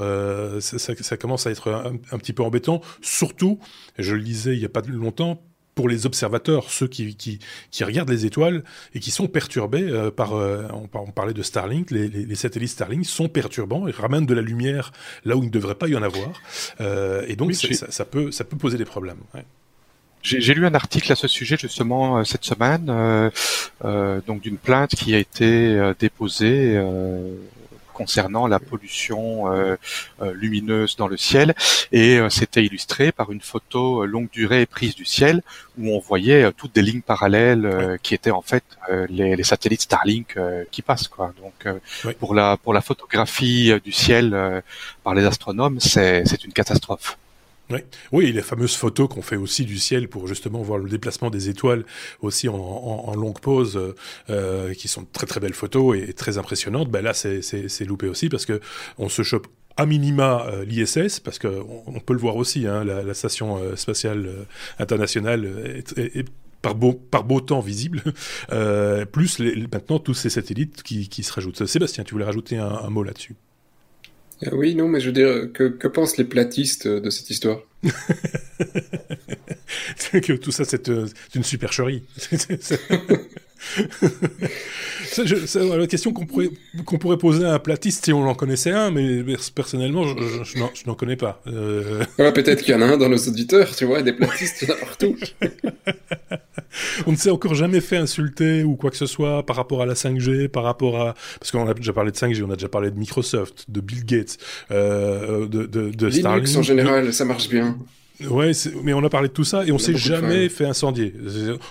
ça, ça, ça, commence à être un, petit peu embêtant. Surtout, je le disais il n'y a pas longtemps, pour les observateurs, ceux qui, qui, qui, regardent les étoiles et qui sont perturbés euh, par, euh, on, parlait de Starlink, les, les, les, satellites Starlink sont perturbants et ramènent de la lumière là où il ne devrait pas y en avoir. Euh, et donc ça, ça, peut, ça peut poser des problèmes. Ouais. J'ai lu un article à ce sujet justement cette semaine, donc d'une plainte qui a été déposée concernant la pollution euh, euh, lumineuse dans le ciel et euh, c'était illustré par une photo longue durée prise du ciel où on voyait toutes des lignes parallèles qui étaient en fait les, satellites Starlink qui passent quoi. Donc pour la pour la photographie du ciel par les astronomes, c'est c'est une catastrophe. Oui. oui, les fameuses photos qu'on fait aussi du ciel pour justement voir le déplacement des étoiles aussi en, longue pause, euh, qui sont très très belles photos et, très impressionnantes. Ben là, c'est loupé aussi parce que on se chope à minima euh, l'ISS, parce qu'on on peut le voir aussi, hein, la, station euh, spatiale internationale est, par beau, par beau temps visible, plus maintenant tous ces satellites qui, se rajoutent. Sébastien, tu voulais rajouter un mot là-dessus? Oui, non, mais je veux dire, que, que pensent les platistes de cette histoire? Que tout ça, c'est euh, une supercherie. la question qu'on pourrait, qu'on pourrait poser à un platiste si on en connaissait un, mais personnellement, je, je, n'en connais pas. Euh... Peut-être qu'il y en a un dans nos auditeurs, tu vois, des platistes, il y en a partout. on ne s'est encore jamais fait insulter ou quoi que ce soit par rapport à la 5G, par rapport à... Parce qu'on a déjà parlé de 5G, on a déjà parlé de Microsoft, de Bill Gates, euh, de, de, de Starlink. Linux en général, ça marche bien. Ouais, mais on a parlé de tout ça et on, s'est jamais fait incendier.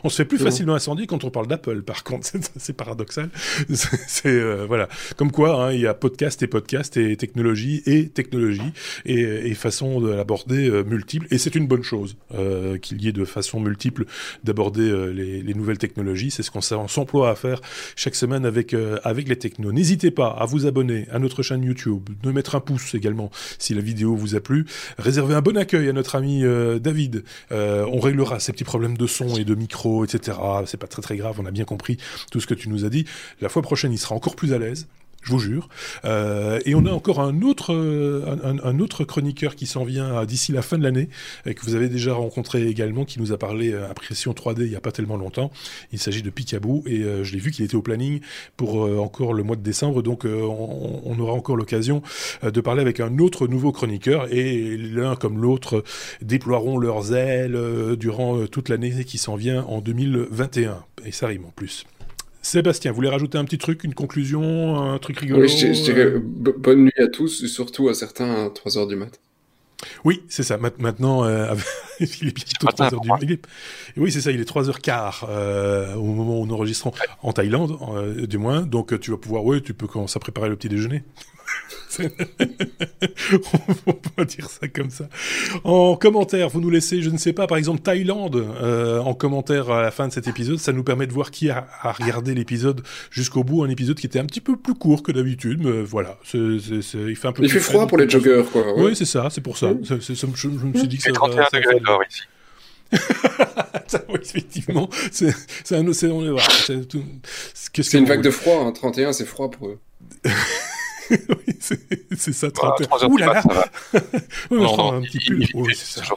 On se fait plus facilement incendier quand on parle d'Apple, par contre. c'est paradoxal. C'est euh, voilà, comme quoi hein, il y a podcast et podcast et technologie et technologie et, et façon de l'aborder euh, multiples. Et c'est une bonne chose euh, qu'il y ait de façon multiple d'aborder euh, les, les, nouvelles technologies. C'est ce qu'on s'emploie à faire chaque semaine avec avec les technos. N'hésitez pas à vous abonner à notre chaîne YouTube, de mettre un pouce également si la vidéo vous a plu, réserver un bon accueil à notre ami euh, David. Euh, on réglera ces petits problèmes de son et de micro, etc. C'est pas très très grave, on a bien compris tout ce que tu nous as dit. La fois prochaine, il sera encore plus à l'aise je vous jure. Euh, et on a encore un autre, euh, un, autre chroniqueur qui s'en vient d'ici la fin de l'année, que vous avez déjà rencontré également, qui nous a parlé euh, impression 3D il n'y a pas tellement longtemps. Il s'agit de Picaboo, et je l'ai vu qu'il était au planning pour encore le mois de décembre, donc on, aura encore l'occasion de parler avec un autre nouveau chroniqueur, et l'un comme l'autre déploieront leurs ailes durant toute l'année qui s'en vient en 2021. Et ça rime en plus. Sébastien, vous voulez rajouter un petit truc, une conclusion, un truc rigolo Oui, je, dirais euh bonne nuit à tous, surtout à certains à 3h du mat. Oui, c'est ça. Maintenant, euh, il est bientôt 3h du mat. Oui, c'est ça, il est 3h15 euh, au moment où nous enregistrons en Thaïlande, du moins. Donc tu vas pouvoir, oui, tu peux commencer à préparer le petit déjeuner. on peut dire ça comme ça. En commentaire, vous nous laissez, je ne sais pas, par exemple Thaïlande euh, en commentaire à la fin de cet épisode. Ça nous permet de voir qui a, regardé l'épisode jusqu'au bout. Un épisode qui était un petit peu plus court que d'habitude, mais voilà. il fait un peu. Il fait froid pour les joggers, quoi. Oui, c'est ça, c'est pour ça. je, me suis dit que ça. 31 degrés dehors ici. oui, effectivement, c'est un océan. C'est une vague de froid, hein. 31, c'est froid pour eux. oui, c'est ça, 31. Ouh là là oui, je un petit peu. Oui, c'est ça.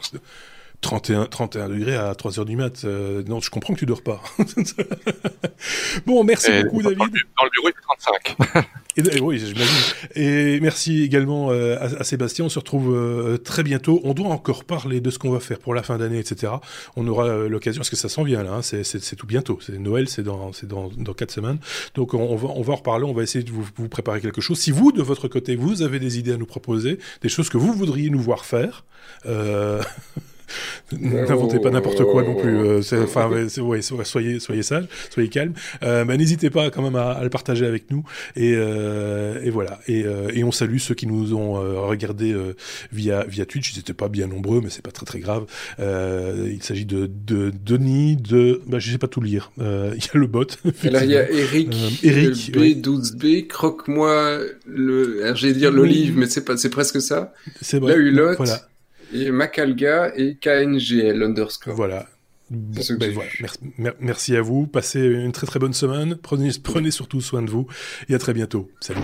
31, 31 degrés à 3 heures du mat. Euh, non, je comprends que tu dors pas. bon, merci beaucoup, David. Dans le bureau, il fait 35. et, oui, j'imagine. Et merci également euh, à, Sébastien. On se retrouve euh, très bientôt. On doit encore parler de ce qu'on va faire pour la fin d'année, etc. On aura l'occasion, parce que ça s'en vient là, hein, c'est tout bientôt. C'est Noël, c'est dans, dans, dans 4 semaines. Donc on, va, on va en reparler, on va essayer de vous, vous préparer quelque chose. Si vous, de votre côté, vous avez des idées à nous proposer, des choses que vous voudriez nous voir faire, euh, N'inventez pas n'importe quoi non plus. Euh, enfin, ouais, soyez, soyez sage, soyez calme. Euh, mais n'hésitez pas quand même à, le partager avec nous. Et, euh, et voilà. Et, et, on salue ceux qui nous ont regardé via via Twitch. Ils n'étaient pas bien nombreux, mais c'est pas très très grave. il s'agit de, de Denis, de, bah, je sais pas tout lire. Il y a le bot. Là, il y a Eric, Eric B12B, croque-moi le, j'allais dire l'olive, mais c'est pas, c'est presque ça. C'est vrai. Là, Hulot. Voilà. Et Macalga et KNGL underscore. Voilà. Ben merci, à vous. Passez une très très bonne semaine. Prenez, prenez surtout soin de vous. Et à très bientôt. Salut.